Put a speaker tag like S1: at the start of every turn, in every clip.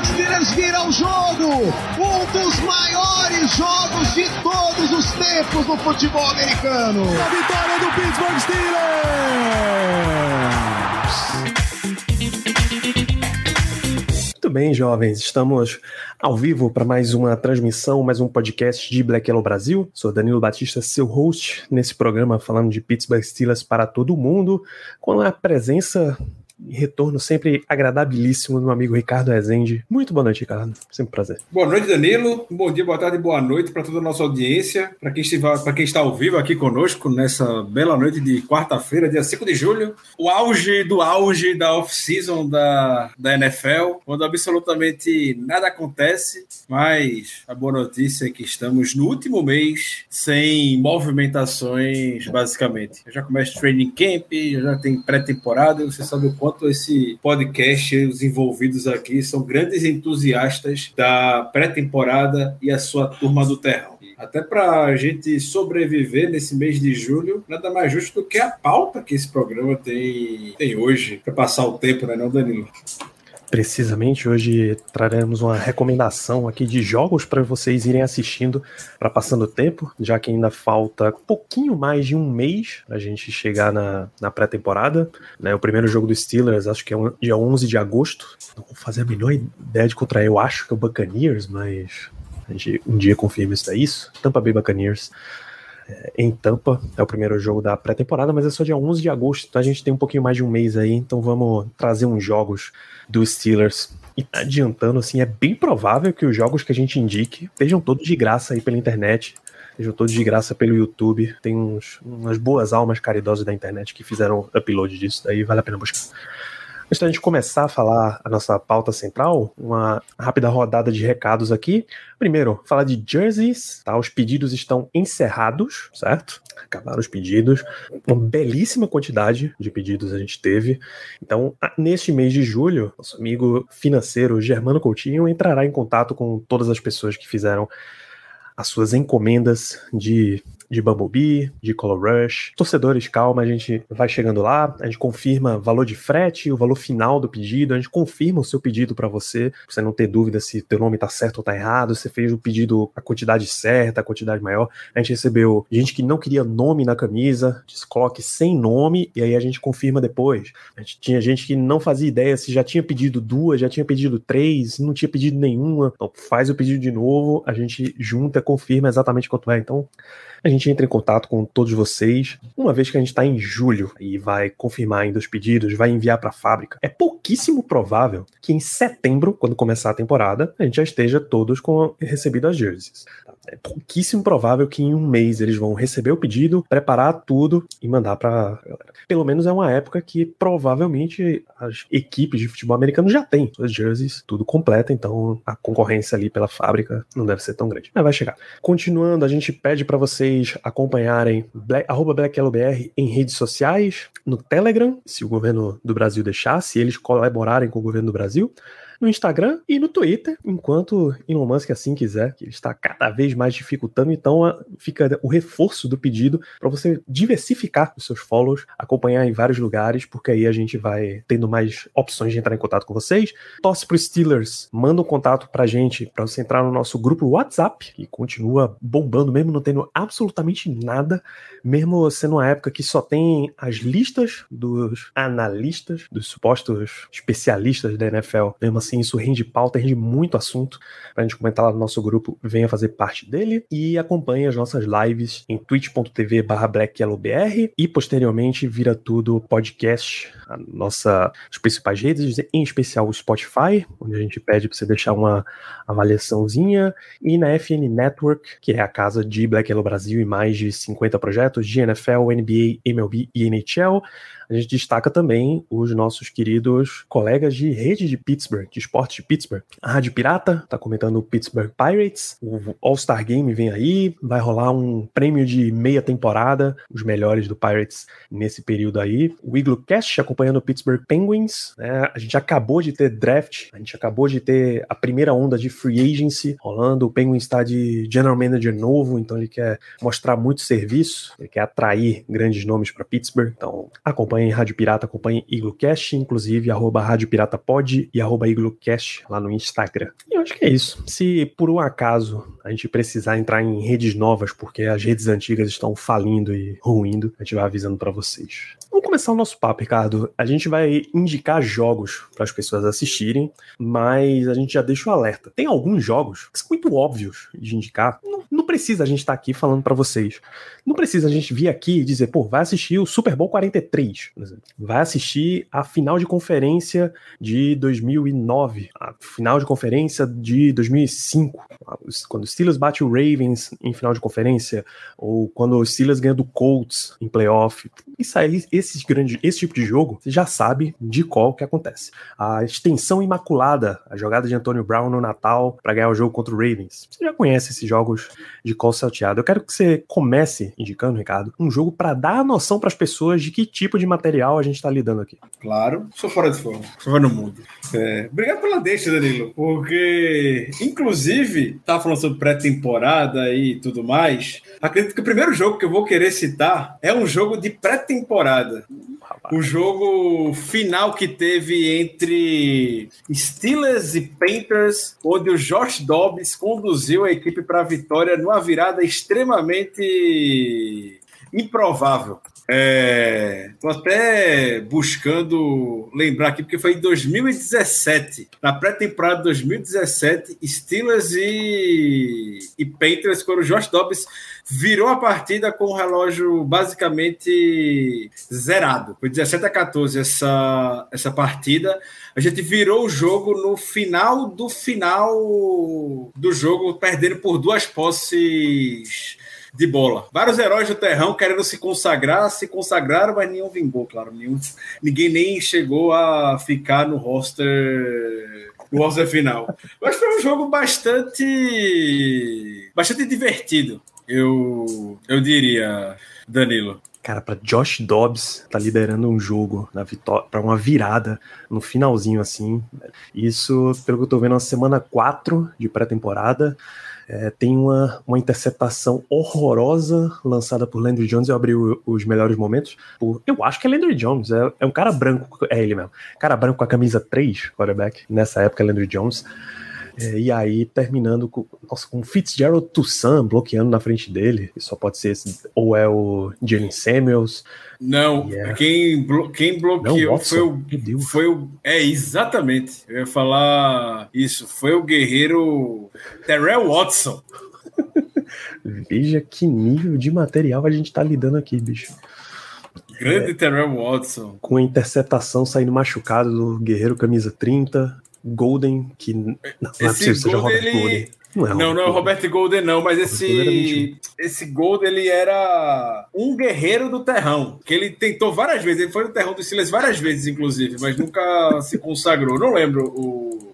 S1: Steelers vira o jogo! Um dos maiores jogos de todos os tempos no futebol americano!
S2: A vitória do Pittsburgh Steelers!
S3: Muito bem, jovens, estamos ao vivo para mais uma transmissão, mais um podcast de Black Yellow Brasil. Sou Danilo Batista, seu host nesse programa falando de Pittsburgh Steelers para todo mundo, com a presença retorno sempre agradabilíssimo do meu amigo Ricardo Rezende. Muito boa noite, Ricardo. Sempre um prazer.
S4: Boa noite, Danilo. Bom dia, boa tarde, boa noite para toda a nossa audiência. Para quem, quem está ao vivo aqui conosco nessa bela noite de quarta-feira, dia 5 de julho. O auge do auge da off-season da, da NFL, quando absolutamente nada acontece. Mas a boa notícia é que estamos no último mês sem movimentações, basicamente. Já começa training camp, já tem pré-temporada. Você sabe o quanto esse podcast, os envolvidos aqui, são grandes entusiastas da pré-temporada e a sua turma do terrão. Até para a gente sobreviver nesse mês de julho, nada mais justo do que a pauta que esse programa tem, tem hoje, para passar o tempo, né, não, Danilo?
S3: Precisamente hoje traremos uma recomendação aqui de jogos para vocês irem assistindo para passando o tempo, já que ainda falta um pouquinho mais de um mês para a gente chegar na, na pré-temporada. Né? O primeiro jogo do Steelers, acho que é um- dia 11 de agosto. Não vou fazer a melhor ideia de contra eu acho que é o Buccaneers, mas a gente um dia confirma isso daí. Isso, Tampa Bay Buccaneers é, em Tampa. É o primeiro jogo da pré-temporada, mas é só dia 11 de agosto, então a gente tem um pouquinho mais de um mês aí, então vamos trazer uns jogos dos Steelers. E adiantando, assim, é bem provável que os jogos que a gente indique estejam todos de graça aí pela internet, estejam todos de graça pelo YouTube. Tem uns, umas boas almas caridosas da internet que fizeram upload disso, daí vale a pena buscar. Antes da gente começar a falar a nossa pauta central, uma rápida rodada de recados aqui. Primeiro, falar de jerseys, tá? Os pedidos estão encerrados, certo? Acabaram os pedidos. Uma belíssima quantidade de pedidos a gente teve. Então, neste mês de julho, nosso amigo financeiro Germano Coutinho entrará em contato com todas as pessoas que fizeram as suas encomendas de, de Bumblebee, de Color Rush. Torcedores, calma, a gente vai chegando lá, a gente confirma valor de frete, o valor final do pedido, a gente confirma o seu pedido para você, pra você não ter dúvida se teu nome tá certo ou tá errado, você fez o pedido a quantidade certa, a quantidade maior. A gente recebeu gente que não queria nome na camisa, diz coloque sem nome e aí a gente confirma depois. A gente tinha gente que não fazia ideia se já tinha pedido duas, já tinha pedido três, não tinha pedido nenhuma. Então faz o pedido de novo, a gente junta, confirma exatamente quanto é. Então a gente entra em contato com todos vocês. Uma vez que a gente está em julho e vai confirmar ainda os pedidos, vai enviar para a fábrica, é pouquíssimo provável que em setembro, quando começar a temporada, a gente já esteja todos com recebido as jerseys. É pouquíssimo provável que em um mês eles vão receber o pedido, preparar tudo e mandar para galera. Pelo menos é uma época que provavelmente as equipes de futebol americano já têm suas jerseys tudo completa, então a concorrência ali pela fábrica não deve ser tão grande. Mas vai chegar. Continuando, a gente pede para vocês acompanharem Black, arroba em redes sociais, no Telegram, se o governo do Brasil deixar, se eles colaborarem com o governo do Brasil, no Instagram e no Twitter, enquanto Elon Musk assim quiser, que ele está cada vez mais dificultando, então a- fica o reforço do pedido para você diversificar os seus follows, acompanhar em vários lugares, porque aí a gente vai tendo mais opções de entrar em contato com vocês. Torce pro Steelers, manda um contato pra gente, para você entrar no nosso grupo WhatsApp, que continua bombando, mesmo não tendo absolutamente nada, mesmo sendo uma época que só tem as listas dos analistas, dos supostos especialistas da NFL. Mesmo assim, isso rende pauta, rende muito assunto pra gente comentar lá no nosso grupo. Venha fazer parte dele e acompanhe as nossas lives em twitch.tv blackyellowbr e posteriormente vira tudo podcast, a nossa, as principais redes, em especial o Spotify, onde a gente pede pra você deixar uma avaliaçãozinha e na FN Network, que é a casa de Black Yellow Brasil e mais de 50 projetos de NFL, NBA, MLB e NHL. A gente destaca também os nossos queridos colegas de rede de Pittsburgh, de esporte de Pittsburgh. A Rádio Pirata tá comentando o Pittsburgh Pirates, o All-Star Game vem aí, vai rolar um prêmio de meia temporada, os melhores do Pirates nesse período aí. O Igloo Cast acompanhando o Pittsburgh Penguins, né? A gente acabou de ter draft, a gente acabou de ter a primeira onda de free agency rolando, o Penguins está de general manager novo, então ele quer mostrar muito serviço, ele quer atrair grandes nomes para Pittsburgh, então acompanhe Rádio Pirata, acompanhe Iglocast, inclusive arroba Rádio Pirata Pod e arroba Iglocast lá no Instagram. E eu acho que é isso. Se por um acaso a gente precisar entrar em redes novas, porque as redes antigas estão falindo e ruindo, a gente vai avisando para vocês. Vamos começar o nosso papo, Ricardo. A gente vai indicar jogos para as pessoas assistirem, mas a gente já deixa o alerta. Tem alguns jogos que são muito óbvios de indicar. Não, não precisa a gente estar tá aqui falando para vocês. Não precisa a gente vir aqui e dizer, pô, vai assistir o Super Bowl 43, por exemplo. Vai assistir a final de conferência de 2009, a final de conferência de 2005, quando o Steelers bate o Ravens em final de conferência, ou quando o Steelers ganha do Colts em playoff. Isso aí, esse, grande, esse tipo de jogo, você já sabe de qual que acontece. A extensão imaculada, a jogada de Antonio Brown no Natal para ganhar o jogo contra o Ravens. Você já conhece esses jogos de call salteado. Eu quero que você comece indicando, Ricardo, um jogo para dar a noção para as pessoas de que tipo de material a gente está lidando aqui.
S4: Claro, sou fora de forma, sou fora no mundo. É, obrigado pela deixa, Danilo, porque, inclusive, tá falando sobre pré-temporada e tudo mais. Acredito que o primeiro jogo que eu vou querer citar é um jogo de pré-temporada. O jogo final que teve entre Steelers e Panthers, onde o Josh Dobbs conduziu a equipe para a vitória numa virada extremamente improvável. Estou é, até buscando lembrar aqui, porque foi em 2017, na pré-temporada de 2017, Steelers e, e Panthers, quando o Josh Dobbs virou a partida com o relógio basicamente zerado. Foi 17 a 14 essa, essa partida. A gente virou o jogo no final do final do jogo, perdendo por duas posses de bola. Vários heróis do terrão querendo se consagrar, se consagraram, mas nenhum vingou, claro. Nenhum, ninguém nem chegou a ficar no roster no roster final. Mas foi um jogo bastante bastante divertido, eu, eu diria, Danilo.
S3: Cara, para Josh Dobbs tá liderando um jogo na vitória para uma virada no finalzinho assim. Isso, pelo que eu tô vendo, na semana 4 de pré-temporada. É, tem uma, uma interceptação horrorosa lançada por Landry Jones. Eu abri o, os melhores momentos. Por, eu acho que é Landry Jones. É, é um cara branco. É ele mesmo. Cara branco com a camisa 3, quarterback. Nessa época, Landry Jones. É, e aí, terminando com, nossa, com Fitzgerald Toussaint bloqueando na frente dele. Só pode ser esse, ou é o Jalen Samuels.
S4: Não, yeah. quem, blo quem bloqueou Não, foi o. Foi o. É, exatamente. Eu ia falar isso. Foi o guerreiro Terrell Watson.
S3: Veja que nível de material a gente tá lidando aqui, bicho.
S4: Grande é, Terrell Watson.
S3: Com a interceptação saindo machucado do Guerreiro Camisa 30. Golden, que não, não é possível seja
S4: Robert ele... Golden. Não, é não, não é o Robert Golden, não, mas esse, esse Golden ele era um guerreiro do terrão, que ele tentou várias vezes, ele foi no terrão do Silas várias vezes, inclusive, mas nunca se consagrou. Não lembro o,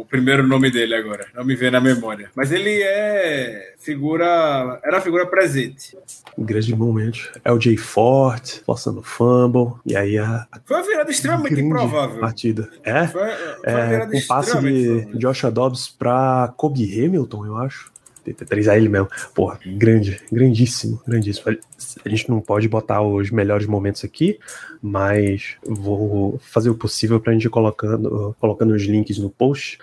S4: o primeiro nome dele agora, não me vê na memória. Mas ele é figura, era figura presente.
S3: Um grande momento. É o Jay Ford, forçando fumble, e aí a.
S4: Foi uma virada extremamente improvável.
S3: Partida. É? Foi, foi é com passe de Joshua Dobbs para Kobe Hamilton, eu acho. TT3 a ele mesmo. Porra, grande, grandíssimo, grandíssimo. A gente não pode botar os melhores momentos aqui, mas vou fazer o possível pra gente ir colocando, colocando os links no post.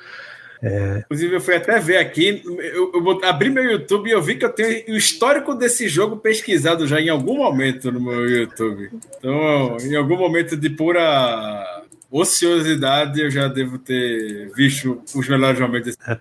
S4: É... Inclusive, eu fui até ver aqui, eu, eu abri meu YouTube e eu vi que eu tenho o histórico desse jogo pesquisado já em algum momento no meu YouTube. Então, em algum momento de pura ociosidade, eu já devo ter visto os melhores momentos.
S3: É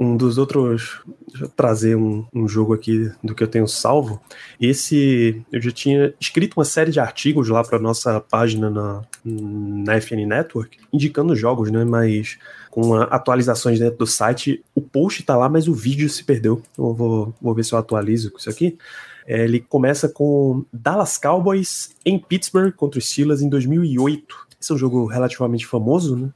S3: um dos outros. Deixa eu trazer um, um, jogo aqui do que eu tenho salvo. Esse. Eu já tinha escrito uma série de artigos lá para nossa página na, na FN Network, indicando jogos, né? Mas com atualizações dentro do site. O post tá lá, mas o vídeo se perdeu. Eu vou, vou ver se eu atualizo com isso aqui. É, ele começa com Dallas Cowboys em Pittsburgh contra os Steelers em 2008. Esse é um jogo relativamente famoso, né?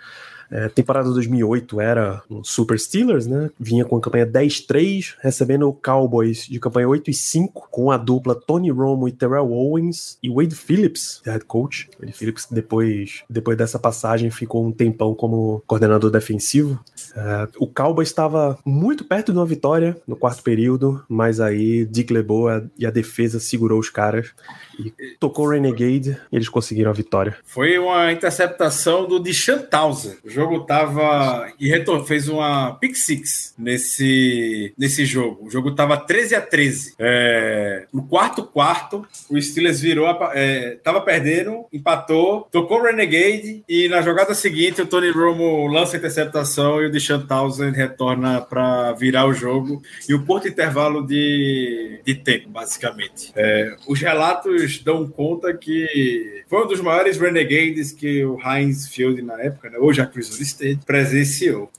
S3: É, temporada 2008 era um Super Steelers, né? Vinha com a campanha 10-3, recebendo o Cowboys de campanha 8 e 5, com a dupla Tony Romo e Terrell Owens e Wade Phillips, head coach. Wade Phillips, depois, depois dessa passagem, ficou um tempão como coordenador defensivo. É, o Cowboys estava muito perto de uma vitória no quarto período, mas aí Dick LeBeau e a defesa segurou os caras e tocou Renegade e eles conseguiram a vitória.
S4: Foi uma interceptação do Townsend. O jogo tava e fez uma pick six nesse, nesse jogo. O jogo tava 13 a 13. É, no quarto quarto, o Steelers virou, é, tava perdendo, empatou, tocou Renegade e na jogada seguinte o Tony Romo lança a interceptação e o Deshaun Townsend retorna para virar o jogo e o curto intervalo de, de tempo, basicamente. É, os relatos dão conta que foi um dos maiores Renegades que o Heinz Field na época, né? hoje a Chris State, presenciou.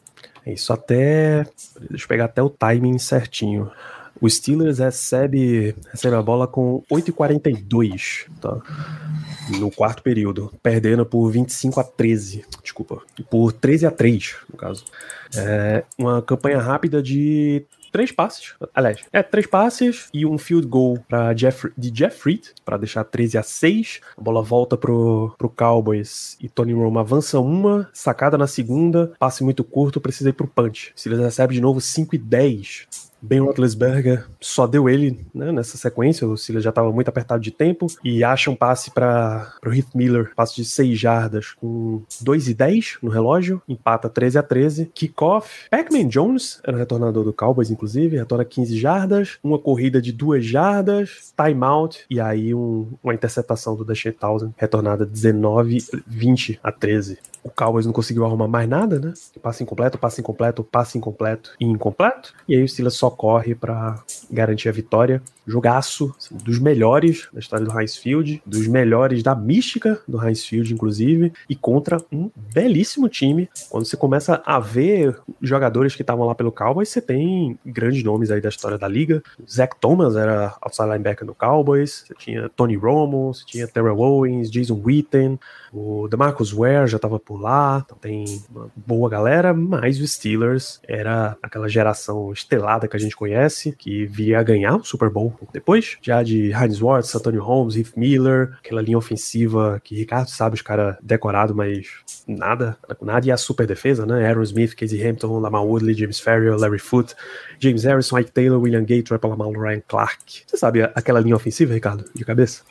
S3: É isso até. Deixa eu pegar até o timing certinho. O Steelers recebe, recebe a bola com 8h42, tá? No quarto período, perdendo por 25 a 13, desculpa, por 13 a 3, no caso. É uma campanha rápida de três passes. Aliás, é três passes e um field goal pra Jeff, de Jeff Fried para deixar 13 a 6. A bola volta pro, pro Cowboys e Tony Romo avança uma, sacada na segunda, passe muito curto, precisa ir pro punch. Se eles recebem de novo 5 e 10. Ben Roethlisberger só deu ele né, nessa sequência, o Silas já estava muito apertado de tempo e acha um passe para o Heath Miller, passe de 6 jardas com 2 e 10 no relógio, empata 13 a 13, kickoff, Pac-Man Jones era o retornador do Cowboys inclusive, retorna 15 jardas, uma corrida de 2 jardas, timeout e aí um, uma interceptação do Deshaun Townsend, retornada 19 20 a 13 o Cowboys não conseguiu arrumar mais nada, né? Passe incompleto, passe incompleto, passe incompleto e incompleto. E aí o Steelers só corre para garantir a vitória. Jogaço, assim, dos melhores da história do Heinz Field, dos melhores da mística do Heinz Field, inclusive, e contra um belíssimo time. Quando você começa a ver jogadores que estavam lá pelo Cowboys, você tem grandes nomes aí da história da liga. Zach Thomas era outside linebacker no Cowboys, você tinha Tony Romo, você tinha Terrell Owens, Jason Witten, o DeMarcus Ware já estava por lá, então tem uma boa galera, mas o Steelers era aquela geração estelada que a gente conhece, que via ganhar o Super Bowl depois, já de Heinz Ward, Antonio Holmes, Heath Miller, aquela linha ofensiva que Ricardo sabe os caras decorado, mas nada, nada, e a super defesa, né? Aaron Smith, Casey Hampton, Lamar Woodley, James Ferrier, Larry Foote, James Harrison, Ike Taylor, William Gates, Rapper Lamar, Ryan Clark. Você sabe aquela linha ofensiva, Ricardo, de cabeça?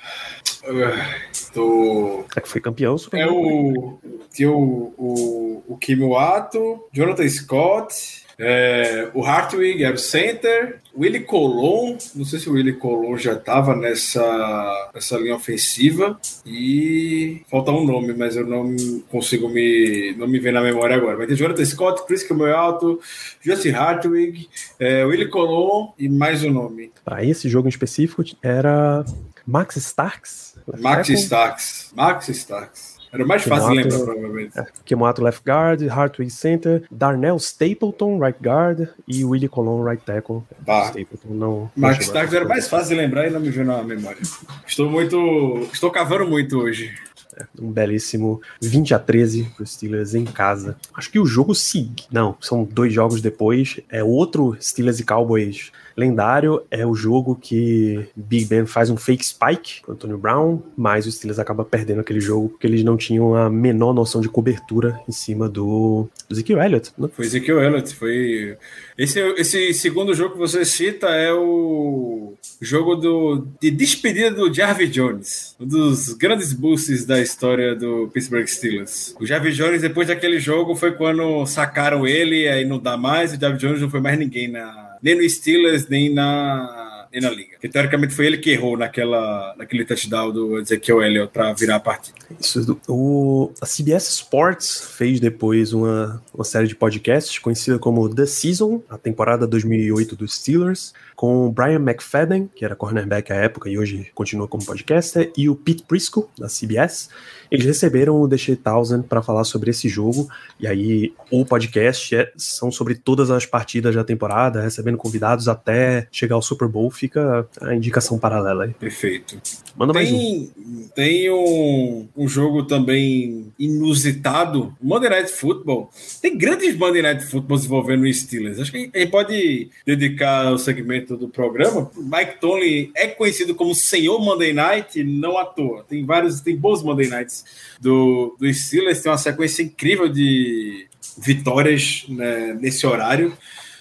S4: Do...
S3: É que foi campeão. Super
S4: é o. Tinha o, o, o Kimi Wato, Jonathan Scott, é, o Hartwig era o center, Willie Colon, não sei se o Willie Colon já estava nessa, nessa linha ofensiva, e falta um nome, mas eu não consigo me, não me ver na memória agora. Vai ter Jonathan Scott, Chris Alto, Justin Hartwig, é, Willie Colon e mais um nome.
S3: Para esse jogo em específico era Max Starks?
S4: Max Starks. Max Starks. Era mais fácil de lembrar, provavelmente. É,
S3: Kemoato left guard, Hartwig center, Darnell Stapleton right guard e Willie Colon right tackle.
S4: Bah. Stapleton não. Max Starks era mais fácil de lembrar e não me veio na memória. Estou muito. Estou cavando muito hoje.
S3: É, um belíssimo 20 a 13 para os Steelers em casa. Acho que o jogo seguinte. Não, são dois jogos depois. É outro Steelers e Cowboys lendário é o jogo que Big Ben faz um fake spike com Antonio Brown, mas o Steelers acaba perdendo aquele jogo porque eles não tinham a menor noção de cobertura em cima do, do Ezekiel Elliott. Né?
S4: Foi Ezekiel Elliott, foi... Esse, esse segundo jogo que você cita é o jogo do, de despedida do Jarvis Jones, um dos grandes boosts da história do Pittsburgh Steelers. O Jarvis Jones, depois daquele jogo, foi quando sacaram ele, aí não dá mais, o Jarvis Jones não foi mais ninguém na nem no Steelers, nem na na liga. Que teoricamente foi ele que errou naquela, naquele touchdown do Ezekiel Elliott para virar a partida.
S3: Isso, o, a CBS Sports fez depois uma, uma série de podcasts conhecida como The Season, a temporada 2008 dos Steelers, com Brian McFadden, que era cornerback à época e hoje continua como podcaster, e o Pete Prisco, da CBS. Eles receberam o The Thousand para falar sobre esse jogo, e aí o podcast é, são sobre todas as partidas da temporada, recebendo convidados até chegar ao Super Bowl, fica a indicação paralela aí.
S4: Perfeito.
S3: Manda mais um.
S4: Tem, tem um, um jogo também inusitado, Monday Night Football. Tem grandes Monday Night Footballs envolvendo o Steelers. Acho que a gente pode dedicar o segmento do programa. Mike Tomlin é conhecido como Senhor Monday Night, não à toa. Tem vários, tem bons Monday Nights do, do Steelers, tem uma sequência incrível de vitórias né, nesse horário.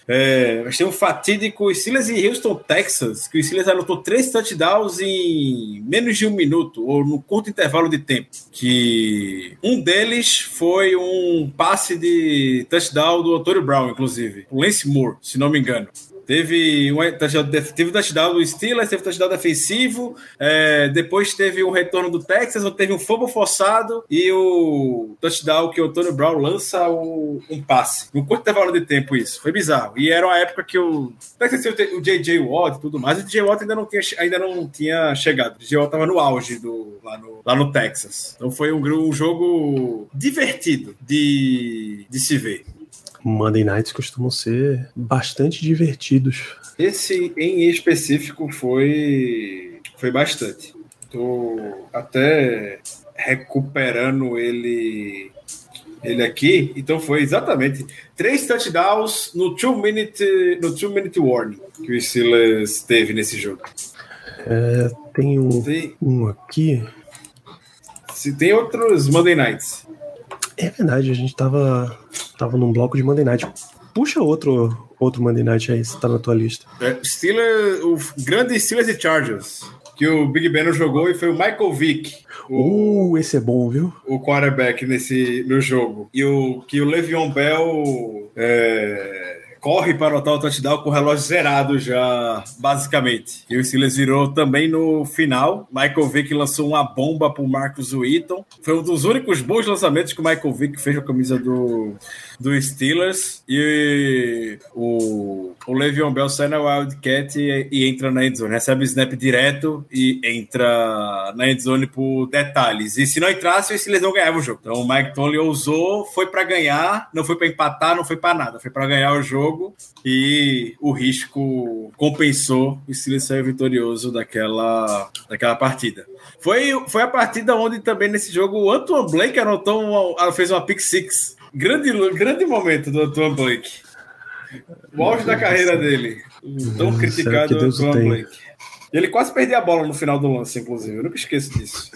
S4: É, mas tem um fatídico Steelers e Houston, Texas, que o Steelers anotou três touchdowns em menos de um minuto, ou no curto intervalo de tempo. Que um deles foi um passe de touchdown do Otôrio Brown, inclusive, o Lance Moore, se não me engano. Teve um touchdown, teve touchdown do Steelers, teve touchdown defensivo, é, depois teve um retorno do Texas, teve um fumble forçado e o touchdown que o Tony Brown lança o, um passe. No curto intervalo de tempo isso. Foi bizarro. E era uma época que o Texas o J.J. Watt e tudo mais, o J.J. Watt ainda não tinha, ainda não tinha chegado. O J.J. Watt estava no auge do, lá, no, lá no Texas. Então foi um, um jogo divertido de, de se ver.
S3: Monday Nights costumam ser bastante divertidos.
S4: Esse em específico foi foi bastante. Tô até recuperando ele ele aqui, então foi exatamente três touchdowns no two minute no two minute warning que o Steelers teve nesse jogo.
S3: É, tem um, tem um aqui.
S4: Se tem outros Monday Nights.
S3: É verdade, a gente tava, tava num bloco de Monday Night. Puxa outro, outro Monday Night aí, se tá na tua lista.
S4: É, Steelers, o grande Steelers e Chargers, que o Big Ben não jogou e foi o Michael Vick.
S3: O, uh, esse é bom, viu?
S4: O quarterback nesse, no jogo. E o, que o Le'Veon Bell... É, corre para anotar o touchdown com o relógio zerado já, basicamente. E o Steelers virou também no final. Michael Vick lançou uma bomba para o Marcus Wheaton. Foi um dos únicos bons lançamentos que o Michael Vick fez com a camisa do, do Steelers. E o, o Le'Veon Bell sai na Wildcat e, e entra na endzone. Recebe o snap direto e entra na endzone por detalhes. E se não entrasse, o Steelers não ganhava o jogo. Então o Mike Tomlin ousou, foi para ganhar, não foi para empatar, não foi para nada. Foi para ganhar o jogo e o risco compensou e Steelers saiu vitorioso daquela, daquela partida. Foi, foi a partida onde também nesse jogo o Antoine Blake anotou uma, fez uma pick six. Grande, grande momento do Antoine Blake. O auge da carreira dele. Tão criticado o Antoine Blake. Ele quase perdeu a bola no final do lance, inclusive. Eu nunca esqueço disso.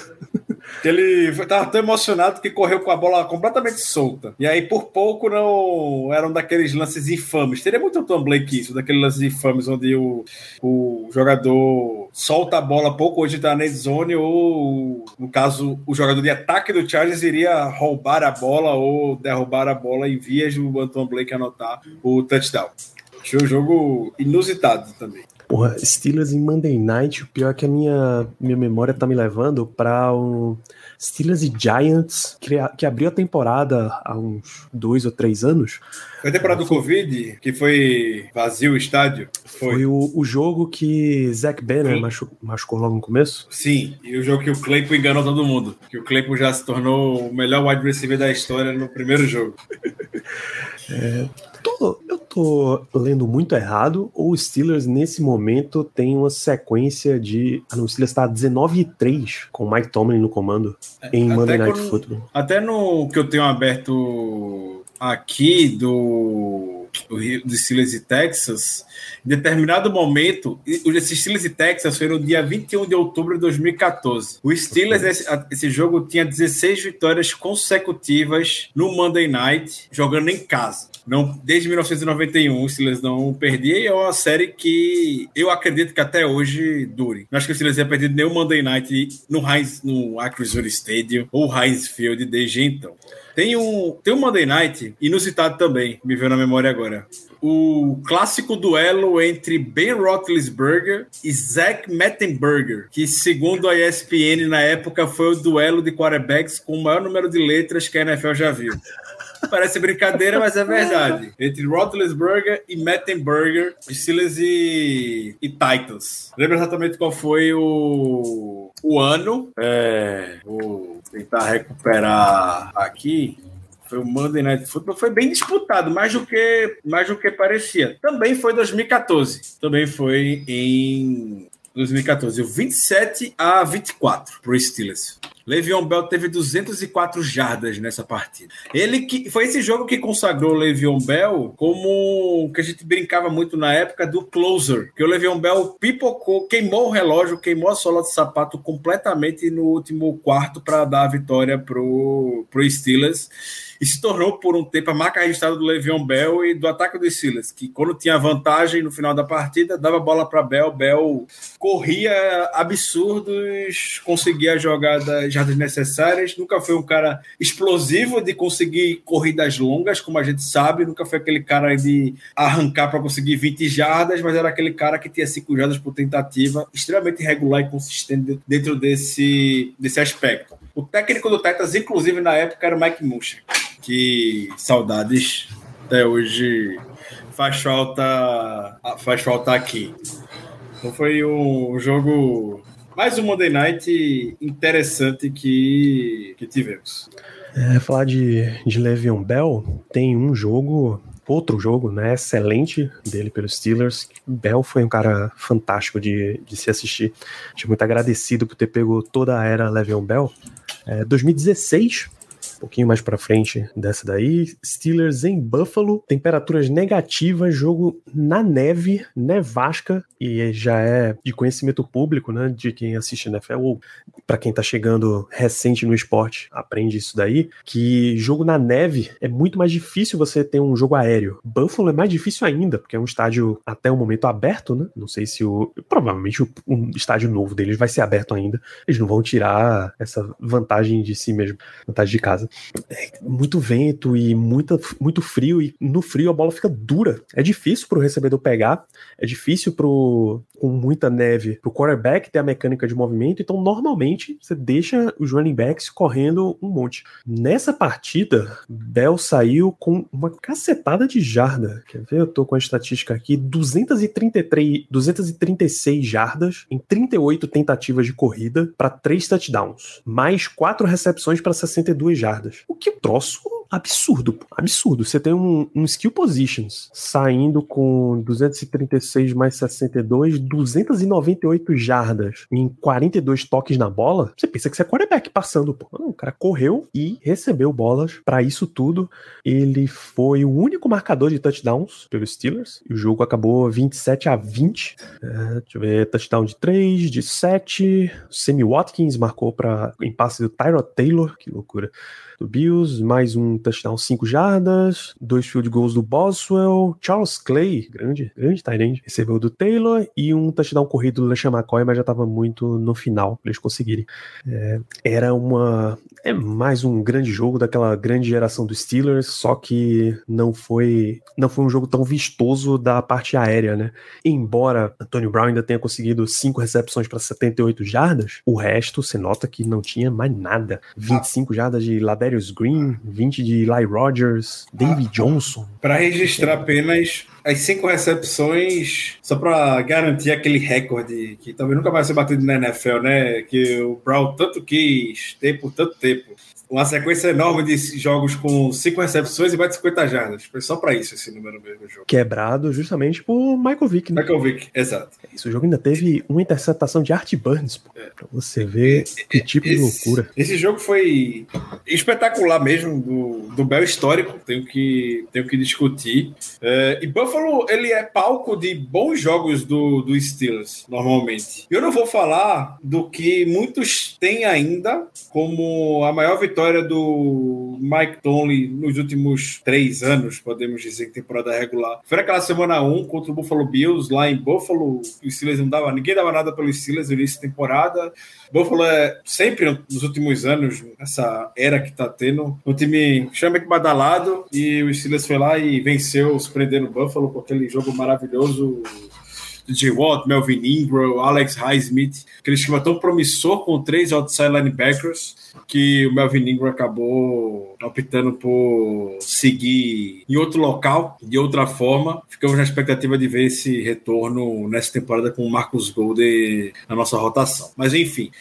S4: Que ele estava tão emocionado que correu com a bola completamente solta. E aí, por pouco, não eram daqueles lances infames. Teria muito Tom Blake isso, daqueles lances infames onde o, o jogador solta a bola pouco hoje da net zone, ou, no caso, o jogador de ataque do Chargers iria roubar a bola ou derrubar a bola em vias do Anton Blake anotar o touchdown. Achei um jogo inusitado também.
S3: Porra, Steelers em Monday Night, o pior é que a minha, minha memória tá me levando para um Steelers e Giants, que, que abriu a temporada há uns dois ou três anos.
S4: Foi a temporada do Covid, que foi vazio o estádio?
S3: Foi, foi o, o, jogo que Zach Banner machu, machucou logo no começo?
S4: Sim, e o jogo que o Claypool enganou todo mundo. Que o Claypool já se tornou o melhor wide receiver da história no primeiro jogo.
S3: é, tô, eu tô lendo muito errado, ou o Steelers nesse momento tem uma sequência de. Ah, não, o Steelers tá 19 e 3 com o Mike Tomlin no comando em Monday Night quando, Football.
S4: Até no que eu tenho aberto aqui do do Rio de Steelers e Texas, em determinado momento, os Steelers e Texas foi no dia 21 de outubro de 2014. O Steelers, esse, esse, jogo, tinha 16 vitórias consecutivas no Monday Night, jogando em casa. Não, desde 1991, o Steelers não perdia e é uma série que eu acredito que até hoje dure. Não acho que o Steelers tenha perdido nenhum Monday Night no, Heinz, no Acrisure Stadium ou Heinz Field desde então. Tem um, tem um Monday Night inusitado também, me veio na memória agora. O clássico duelo entre Ben Roethlisberger e Zach Mettenberger, que segundo a ESPN na época foi o duelo de quarterbacks com o maior número de letras que a NFL já viu. Parece brincadeira, mas é verdade. Entre Roethlisberger e Mettenberger, Steelers e, e Titans. Lembra exatamente qual foi o, o ano? É, vou tentar recuperar aqui. Foi o Monday Night Football, foi bem disputado, mais do que mais do que parecia. Também foi 2014. Também foi em 2014, 27 a 24 para o Steelers. Le'Veon Bell teve 204 jardas nessa partida. Ele que foi esse jogo que consagrou o Le'Veon Bell como que a gente brincava muito na época do closer, que o Le'Veon Bell pipocou, queimou o relógio, queimou a sola de sapato completamente no último quarto para dar a vitória pro pro Steelers e se tornou por um tempo a marca registrada do Le'Veon Bell e do ataque do Steelers, que quando tinha vantagem no final da partida, dava bola para Bell, Bell corria absurdos, conseguia jogadas jardas necessárias, nunca foi um cara explosivo de conseguir corridas longas, como a gente sabe, nunca foi aquele cara de arrancar para conseguir 20 jardas, mas era aquele cara que tinha 5 jardas por tentativa, extremamente regular e consistente dentro desse, desse aspecto. O técnico do Titans, inclusive na época, era o Mike Muncher que saudades até hoje faz falta faz falta aqui. Então foi um jogo mais um Monday Night interessante que, que tivemos.
S3: É, falar de, de Le'Veon Bell, tem um jogo, outro jogo, né, excelente dele pelos Steelers. Bell foi um cara fantástico de, de se assistir. Estou muito agradecido por ter pego toda a era Le'Veon Bell. É, 2016, um pouquinho mais para frente dessa daí. Steelers em Buffalo, temperaturas negativas, jogo na neve, nevasca, e já é de conhecimento público, né, de quem assiste NFL, ou para quem tá chegando recente no esporte, aprende isso daí, que jogo na neve é muito mais difícil você ter um jogo aéreo. Buffalo é mais difícil ainda, porque é um estádio até o momento aberto, né? Não sei se o. Provavelmente o um estádio novo deles vai ser aberto ainda. Eles não vão tirar essa vantagem de si mesmo, vantagem de casa. É muito vento e muita, muito frio, e no frio a bola fica dura. É difícil pro recebedor pegar, é difícil pro, com muita neve, pro quarterback ter a mecânica de movimento, então normalmente você deixa os running backs correndo um monte. Nessa partida, Bell saiu com uma cacetada de jarda. Quer ver? Eu tô com a estatística aqui: 233, 236 jardas em 38 tentativas de corrida para 3 touchdowns, mais 4 recepções para 62 jardas jardas. O que troço absurdo, absurdo. Você tem um, um skill positions saindo com 236 mais 62, 298 jardas em 42 toques na bola. Você pensa que você é quarterback passando, pô. Não, o cara correu e recebeu bolas para isso tudo. Ele foi o único marcador de touchdowns pelos Steelers. E o jogo acabou 27 a 20. É, deixa eu ver, touchdown de 3, de 7. Sammy Watkins marcou para em passe do Tyrod Taylor, que loucura do Bills, mais um touchdown 5 jardas, dois field goals do Boswell, Charles Clay, grande, grande tight recebeu do Taylor e um touchdown corrido do LeSean McCoy, mas já estava muito no final para eles conseguirem. É, era uma é mais um grande jogo daquela grande geração dos Steelers, só que não foi não foi um jogo tão vistoso da parte aérea, né? Embora Antonio Brown ainda tenha conseguido cinco recepções para 78 jardas, o resto você nota que não tinha mais nada. 25 jardas de Ladarius Green, 20 de Eli Rogers, David Johnson.
S4: Para registrar apenas as cinco recepções, só para garantir aquele recorde que talvez nunca vai ser batido na NFL, né? Que o Brown tanto quis ter por tanto tempo uma sequência enorme de jogos com cinco recepções e mais de 50 jardas. Foi só para isso esse número mesmo jogo.
S3: Quebrado justamente por Michael Vick,
S4: né? Michael Vick, exato.
S3: Isso, o jogo ainda teve uma interceptação de Art Burns, pô, é. pra você ver que tipo esse, de loucura.
S4: Esse jogo foi espetacular mesmo, do, do Bel histórico, tenho que, tenho que discutir. É, e Buffalo, ele é palco de bons jogos do, do Steelers, normalmente. Eu não vou falar do que muitos têm ainda como a maior vitória vitória do Mike Tomlin nos últimos três anos, podemos dizer, que temporada regular. Foi aquela semana 1 contra o Buffalo Bills, lá em Buffalo. Os Steelers não dava, ninguém dava nada pelos Steelers no início da temporada. Buffalo é sempre, nos últimos anos, essa era que tá tendo, um time extremamente badalado e o Steelers foi lá e venceu, surpreendendo o Buffalo com aquele jogo maravilhoso J. Watt, Melvin Ingram, Alex Highsmith, aquele esquema tão promissor com três outside linebackers que o Melvin Ingram acabou optando por seguir em outro local, de outra forma. Ficamos na expectativa de ver esse retorno nessa temporada com o Marcus Golden na nossa rotação. Mas enfim,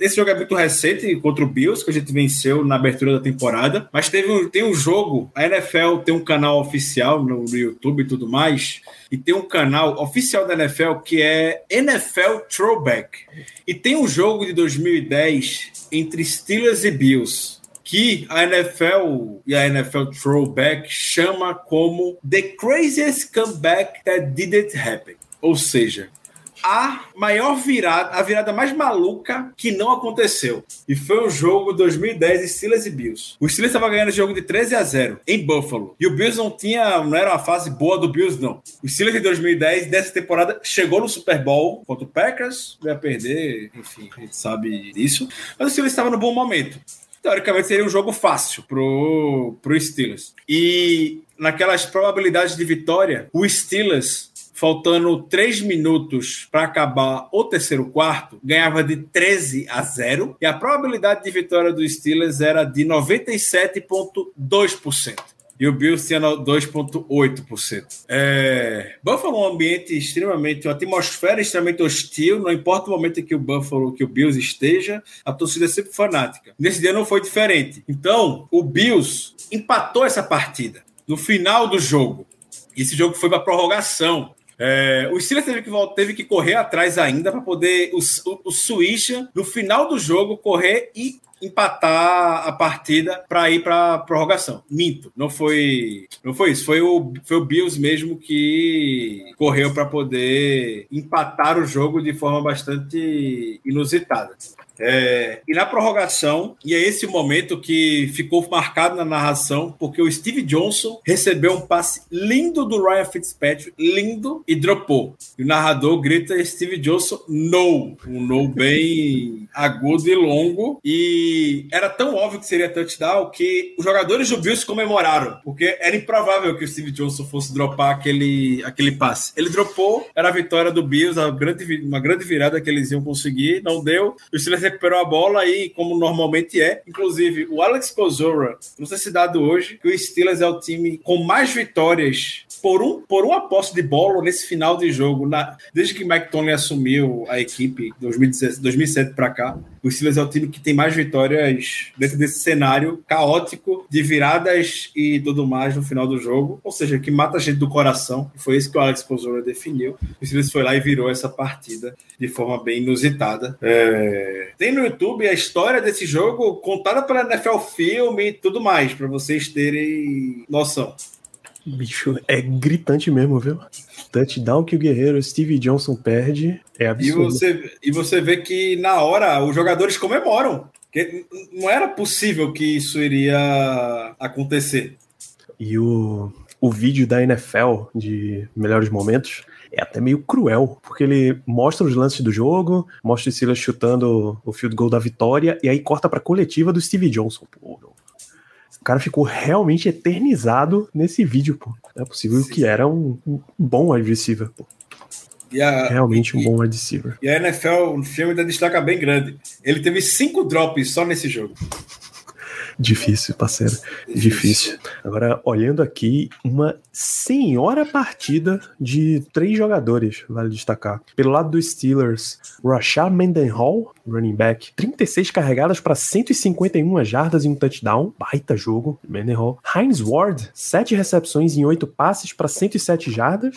S4: esse jogo é muito recente contra o Bills, que a gente venceu na abertura da temporada. Mas teve um, tem um jogo, a NFL tem um canal oficial no, no YouTube e tudo mais, e tem um canal oficial da NFL que é NFL Throwback. E tem um jogo de 2010 entre Steelers e Bills que a NFL e a NFL Throwback chama como The Craziest Comeback That Didn't Happen. Ou seja, a maior virada, a virada mais maluca que não aconteceu. E foi um jogo 2010 Steelers e Bills. O Steelers estava ganhando o jogo de 13 a 0 em Buffalo. E o Bills não tinha, não era uma fase boa do Bills não. O Steelers em 2010 dessa temporada chegou no Super Bowl contra o Packers, ia perder, enfim, a gente sabe disso. Mas o Steelers estava no bom momento teoricamente seria um jogo fácil pro, pro Steelers. E naquelas probabilidades de vitória, o Steelers faltando 3 minutos para acabar o terceiro quarto, ganhava de 13 a 0 e a probabilidade de vitória do Steelers era de 97,2%. E o Bills tinha 2,8%. É... Buffalo é um ambiente extremamente, uma atmosfera extremamente hostil. Não importa o momento em que o Buffalo, que o Bills esteja, a torcida é sempre fanática. Nesse dia não foi diferente. Então, o Bills empatou essa partida no final do jogo. Esse jogo foi para prorrogação. É, o Steelers teve que, teve que correr atrás ainda para poder o, o, o Suíça, no final do jogo, correr e empatar a partida para ir para prorrogação. Minto, não foi, não foi isso. Foi o, foi o Bills mesmo que correu para poder empatar o jogo de forma bastante inusitada. É, e na prorrogação, e é esse o momento que ficou marcado na narração, porque o Steve Johnson recebeu um passe lindo do Ryan Fitzpatrick, lindo, e dropou. E o narrador grita Steve Johnson, no! Um no bem agudo e longo. E era tão óbvio que seria touchdown que os jogadores do Bills comemoraram, porque era improvável que o Steve Johnson fosse dropar aquele, aquele passe. Ele dropou, era a vitória do Bills, uma grande, uma grande virada que eles iam conseguir, não deu. O Steelers recuperou a bola aí, como normalmente é. Inclusive, o Alex Kozora, não sei se dado hoje, que o Steelers é o time com mais vitórias por um, por uma posse de bola nesse final de jogo, na, desde que Mike Tomlin assumiu a equipe 2017, 2007 para cá. O Steelers é o time que tem mais vitórias dentro desse cenário caótico de viradas e tudo mais no final do jogo, ou seja, que mata a gente do coração. Foi isso que o Alex Kozora definiu. O Steelers foi lá e virou essa partida de forma bem inusitada. É... Tem no YouTube a história desse jogo contada pela NFL Film e tudo mais, para vocês terem noção.
S3: Bicho, é gritante mesmo, viu? Touchdown que o guerreiro Steve Johnson perde é absurdo.
S4: E você, e você vê que na hora os jogadores comemoram. Que não era possível que isso iria acontecer.
S3: E o, o vídeo da NFL de melhores momentos é até meio cruel, porque ele mostra os lances do jogo, mostra o Silas chutando o field goal da vitória, e aí corta pra coletiva do Steve Johnson. Pô, o cara ficou realmente eternizado nesse vídeo, pô. Não é possível Sim. que era um, um bom wide receiver, pô. A, realmente um e, bom wide receiver.
S4: E a NFL, o filme ainda destaca bem grande. Ele teve cinco drops só nesse jogo.
S3: Difícil, parceiro. Difícil. Agora, olhando aqui, uma senhora partida de três jogadores, vale destacar. Pelo lado dos Steelers, Rashad Mendenhall, running back, 36 carregadas para 151 jardas e um touchdown. Baita jogo, Mendenhall. Heinz Ward, 7 recepções em 8 passes para 107 jardas.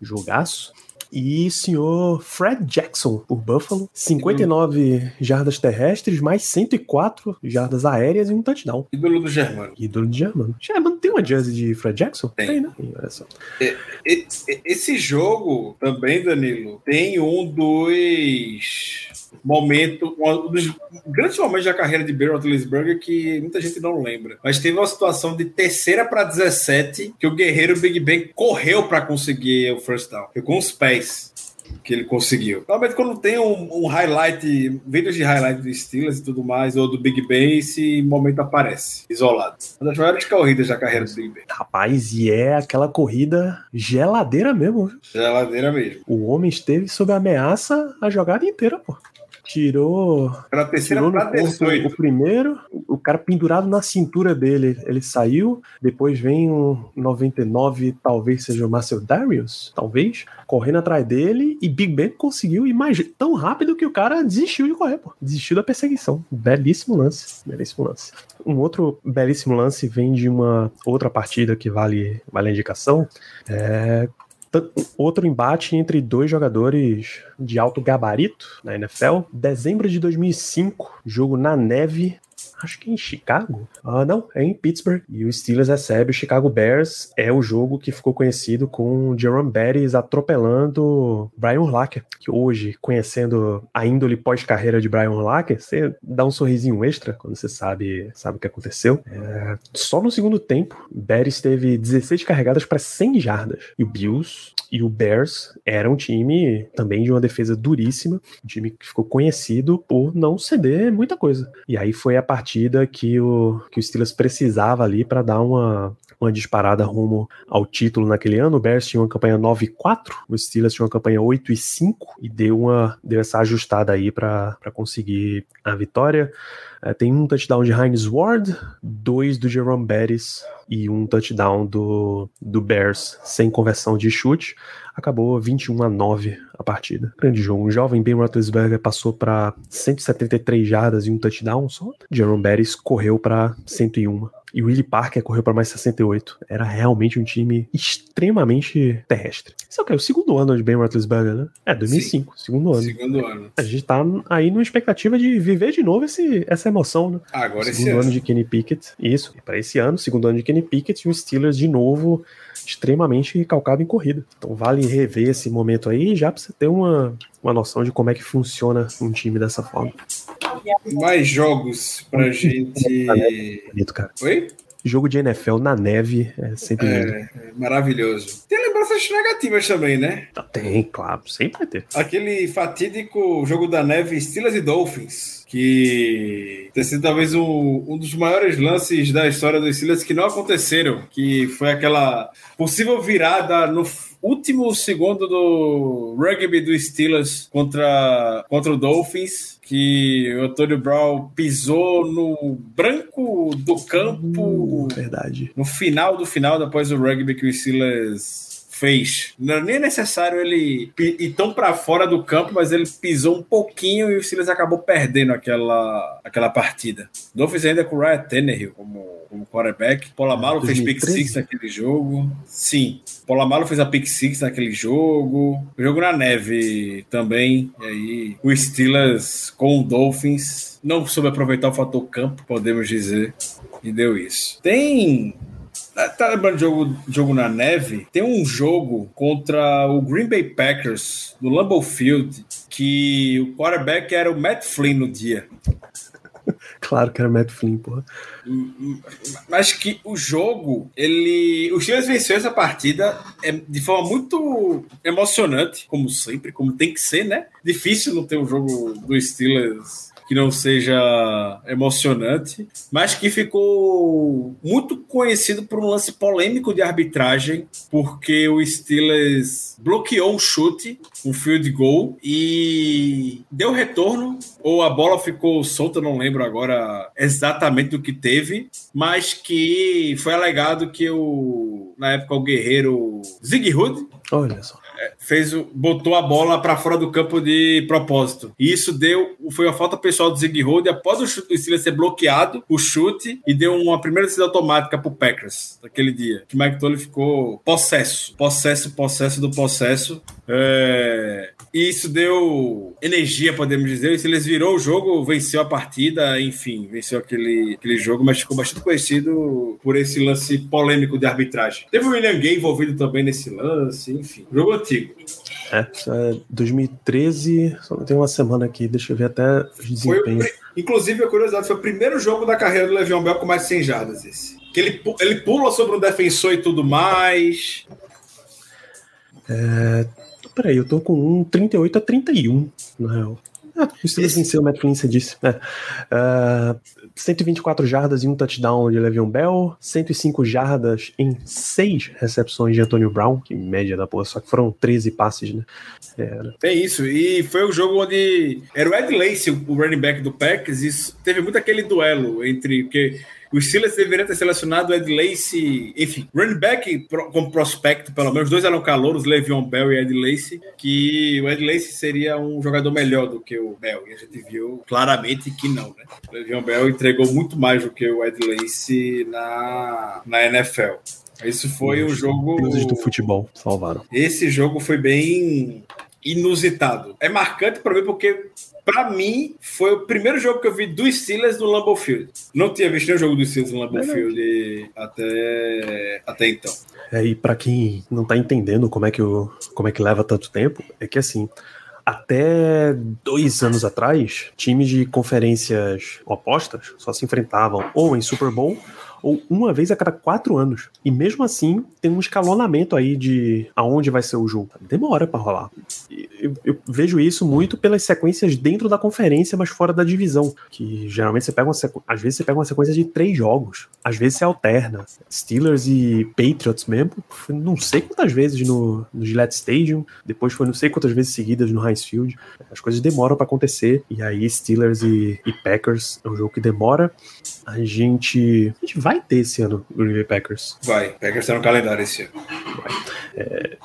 S3: Jogaço. E senhor Fred Jackson, por Buffalo, 59 jardas terrestres, mais 104 jardas aéreas e um touchdown.
S4: Ídolo do Germano.
S3: Ídolo do Germano. Germano tem uma jersey de Fred Jackson?
S4: Tem, tem né? Olha só. Esse jogo também, Danilo, tem um dos momento, um dos grandes momentos da carreira de Ben Roethlisberger que muita gente não lembra. Mas teve uma situação de terceira para 17 que o guerreiro Big Ben correu para conseguir o first down. Foi com os pés. que ele conseguiu. Normalmente quando tem um, um highlight, vídeos de highlight do Steelers e tudo mais, ou do Big Ben, esse momento aparece, isolado. Uma das maiores corridas da carreira do Big Ben.
S3: Rapaz, e é aquela corrida geladeira mesmo.
S4: Geladeira mesmo.
S3: O homem esteve sob ameaça a jogada inteira, pô. Tirou.
S4: Terceira
S3: Tirou no corpo
S4: 18.
S3: o primeiro, o cara pendurado na cintura dele. Ele saiu, depois vem um 99, talvez seja o Marcel Darius, talvez, correndo atrás dele, e Big Ben conseguiu ir mais tão rápido que o cara desistiu de correr, pô. Desistiu da perseguição. Belíssimo lance. Belíssimo lance. Um outro belíssimo lance vem de uma outra partida que vale, vale a indicação. É, Outro embate entre dois jogadores de alto gabarito na NFL. Dezembro de 2005, jogo na neve. Acho que em Chicago? Ah, não, é em Pittsburgh. E o Steelers recebe o Chicago Bears. É o jogo que ficou conhecido com Jerome Bettis atropelando Brian Urlacher. Que hoje, conhecendo a índole pós-carreira de Brian Urlacher, você dá um sorrisinho extra quando você sabe, sabe o que aconteceu. É, só no segundo tempo, Bettis teve 16 carregadas para 100 jardas. E o Bills e o Bears era um time também de uma defesa duríssima, um time que ficou conhecido por não ceder muita coisa. E aí foi a partida que o, que o Steelers precisava ali para dar uma, uma disparada rumo ao título naquele ano. O Bears tinha uma campanha 9 e 4, o Steelers tinha uma campanha 8 e 5 e deu, uma, deu essa ajustada aí para conseguir a vitória. É, tem um touchdown de Heinz Ward, dois do Jerome Bettis e um touchdown do, do Bears sem conversão de chute. Acabou 21 a 9 a partida. Grande jogo. Um jovem Ben Roethlisberger passou para 173 jardas e um touchdown só. Jerome Bettis correu para 101. E o Willie Parker correu para mais 68. Era realmente um time extremamente terrestre. Isso é o que? O segundo ano de Ben Roethlisberger, né? É, 2005. Segundo ano.
S4: Segundo ano.
S3: A gente tá aí numa expectativa de viver de novo esse, essa emoção, né?
S4: Agora esse
S3: segundo
S4: ano.
S3: ano de Kenny Pickett. Isso. E para esse ano, segundo ano de Kenny Pickett e o Steelers de novo extremamente calcado em corrida. Então vale rever esse momento aí já pra você ter uma, uma noção de como é que funciona um time dessa forma.
S4: Mais jogos pra gente.
S3: Bonito, cara.
S4: Oi?
S3: Jogo de NFL na neve é sempre.
S4: É, é maravilhoso. Tem lembranças negativas também, né?
S3: Tem, claro, sempre vai ter.
S4: Aquele fatídico jogo da neve Steelers e Dolphins, que tem sido talvez um, um dos maiores lances da história dos Steelers que não aconteceram, que foi aquela possível virada no último segundo do rugby do Steelers contra, contra o Dolphins, que o Antônio Brown pisou no branco do campo
S3: Verdade.
S4: no final do final, depois do rugby que o Steelers fez. Não era nem necessário ele ir tão para fora do campo, mas ele pisou um pouquinho e o Steelers acabou perdendo aquela, aquela partida. Dolphins ainda com o Ryan Tannehill como, como quarterback. Polamalo fez pick
S3: 2013?
S4: six naquele jogo. Sim, Polamalo fez a pick six naquele jogo. O jogo na neve também. E aí o Steelers com o Dolphins não soube aproveitar o fator campo, podemos dizer, e deu isso. Tem Tá- Tá lembrando de jogo, jogo na neve? Tem um jogo contra o Green Bay Packers no Lambeau Field que o quarterback era o Matt Flynn no dia.
S3: Claro que era Matt Flynn, porra.
S4: Mas que o jogo, ele. O Steelers venceu essa partida é, de forma muito emocionante, como sempre, como tem que ser, né? Difícil não ter um jogo do Steelers que não seja emocionante, mas que ficou muito conhecido por um lance polêmico de arbitragem, porque o Steelers bloqueou um chute, um field goal, e deu retorno, ou a bola ficou solta, não lembro agora exatamente do que teve, mas que foi alegado que o, na época, o guerreiro Zig Hood
S3: Olha só.
S4: Fez o, botou a bola para fora do campo de propósito. E isso deu foi uma falta pessoal do Zig Hood após o chute do Steelers ser bloqueado, o chute e deu uma primeira decisão automática pro Packers naquele dia. Que Mike Tolley ficou possesso, possesso, possesso do possesso. É, e isso deu energia, podemos dizer. O Steelers virou o jogo, venceu a partida, enfim, venceu aquele, aquele jogo, mas ficou bastante conhecido por esse lance polêmico de arbitragem. Teve o William Gay envolvido também nesse lance, enfim. Jogo.
S3: É, isso é 2013, só tem uma semana aqui, deixa eu ver até os
S4: Foi
S3: desempenhos.
S4: pri- Inclusive, a curiosidade, foi o primeiro jogo da carreira do Le'Veon Bell com mais de 100 jardas esse. Que ele, ele pula sobre um defensor e tudo mais.
S3: peraí, eu tô com um 38 a 31, na real. Ah, o Steelers venceu, o Matt Flynn, você disse. É. Uh, 124 jardas e um touchdown de Le'Veon Bell, 105 jardas em 6 recepções de Antonio Brown, que média da porra, só que foram 13 passes, né?
S4: Era. É isso, e foi o jogo onde era o Ed Lacy, o running back do Packers, e teve muito aquele duelo entre... que o Steelers deveria ter selecionado o Ed Lacy, enfim, running back como prospecto, pelo menos, dois eram calouros, Le'Veon Bell e Ed Lacy, que o Ed Lacy seria um jogador melhor do que o Bell, e a gente viu claramente que não, né? O Le'Veon Bell entregou muito mais do que o Ed Lacy na, na NFL. Esse foi o um jogo.
S3: Deuses do futebol salvaram.
S4: Esse jogo foi bem inusitado. É marcante para mim porque para mim, foi o primeiro jogo que eu vi dos Steelers no Lambeau Field. Não tinha visto nenhum jogo dos Steelers no Lambeau Field até, até então.
S3: É, e para quem não tá entendendo como é, que o, como é que leva tanto tempo, é que assim, até dois anos atrás, times de conferências opostas só se enfrentavam ou em Super Bowl ou uma vez a cada quatro anos. E mesmo assim, tem um escalonamento aí de aonde vai ser o jogo. Demora para rolar. Eu, eu, vejo isso muito pelas sequências dentro da conferência, mas fora da divisão. Que geralmente você pega uma às vezes você pega uma sequência de três jogos, às vezes você alterna. Steelers e Patriots mesmo, não sei quantas vezes no, no Gillette Stadium, depois foi não sei quantas vezes seguidas no Heinz Field. As coisas demoram para acontecer, e aí Steelers e, e Packers é um jogo que demora. A gente, a gente vai ter esse ano o Green Bay Packers.
S4: Vai, Packers tá no calendário esse ano.
S3: Vai. É,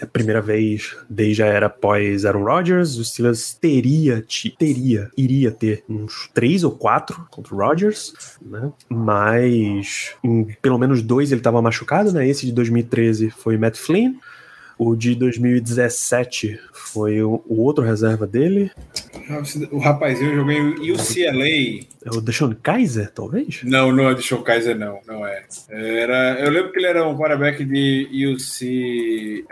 S3: é a primeira vez desde a era pós Aaron Rodgers, o Steelers teria, teria, iria ter uns três ou quatro contra o Rodgers, né? Mas em pelo menos dois ele estava machucado, né? Esse de 2013 foi Matt Flynn. O de 2017 foi o, o outro reserva dele.
S4: O rapazinho jogou em UCLA.
S3: É o Deshaun Kaiser, talvez?
S4: Não, não é Deshaun Kaiser, não. Não é. Era, eu lembro que ele era um quarterback de UCLA.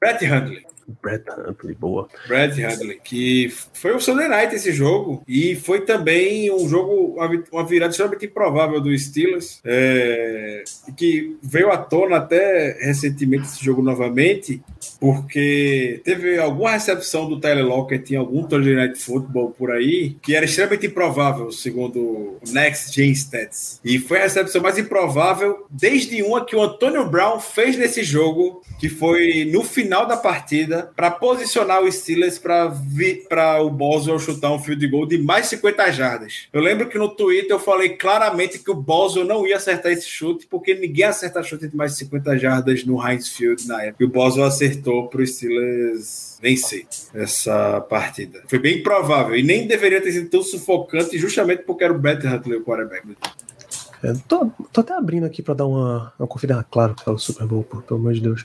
S4: Brett Hundley.
S3: Brad Huntley, boa.
S4: Brad Huntley, que foi o Sunday Night esse jogo e foi também um jogo, uma virada extremamente improvável do Steelers, é, que veio à tona até recentemente esse jogo novamente, porque teve alguma recepção do Tyler Lockett em algum Thursday Night Football por aí, que era extremamente improvável, segundo o Next Gen Stats. E foi a recepção mais improvável desde uma que o Antonio Brown fez nesse jogo, que foi no final da partida para posicionar o Steelers para o Boswell chutar um field goal de mais 50 jardas. Eu lembro que no Twitter eu falei claramente que o Boswell não ia acertar esse chute, porque ninguém acerta chute de mais de 50 jardas no Heinz Field na época. E o Boswell acertou para o Steelers vencer essa partida. Foi bem provável. E nem deveria ter sido tão sufocante, justamente porque era o Brett Huntley o quarterback.
S3: É, tô, tô, até abrindo aqui para dar uma, uma conferida. Claro que é o Super Bowl, pelo amor de Deus.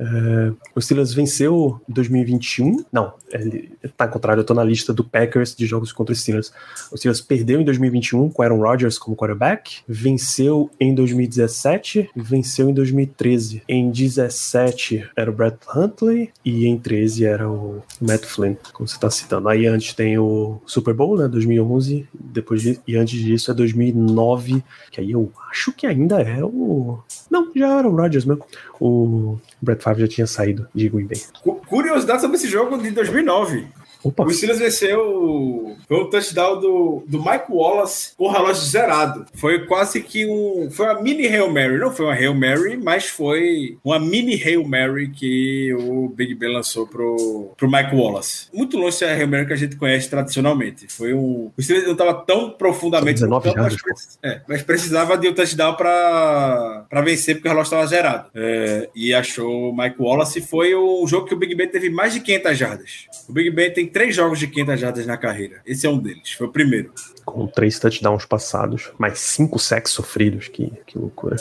S3: É, o Steelers venceu em 2021. Não, ele tá ao contrário, eu tô na lista do Packers de jogos contra os Steelers. O Steelers perdeu em 2021 com Aaron Rodgers como quarterback, venceu em 2017 e venceu em 2013. Em 17 era o Brett Huntley e em 13 era o Matt Flynn, como você tá citando. Aí antes tem o Super Bowl, né, 2011, depois de, e antes disso é 2009, que aí eu acho que ainda é o não, já era o Rodgers mesmo. O Brett Favre já tinha saído de Green Bay.
S4: Curiosidade sobre esse jogo de 2009. Opa. O Steelers venceu foi um touchdown do, do Mike Wallace com o relógio zerado. Foi quase que um. Foi uma mini Hail Mary. Não foi uma Hail Mary, mas foi uma mini Hail Mary que o Big Ben lançou pro, pro Mike Wallace. Muito longe da Hail Mary que a gente conhece tradicionalmente. Foi um. O Steelers não estava tão profundamente.
S3: 19 tão, mas,
S4: é, mas precisava de um touchdown para vencer, porque o relógio estava zerado. É, e achou o Mike Wallace. Foi o jogo que o Big Ben teve mais de 500 jardas. O Big Ben tem três jogos de 500 jardas na carreira. Esse é um deles, foi o primeiro.
S3: Com três touchdowns passados, mais cinco sacks sofridos, que, que loucura.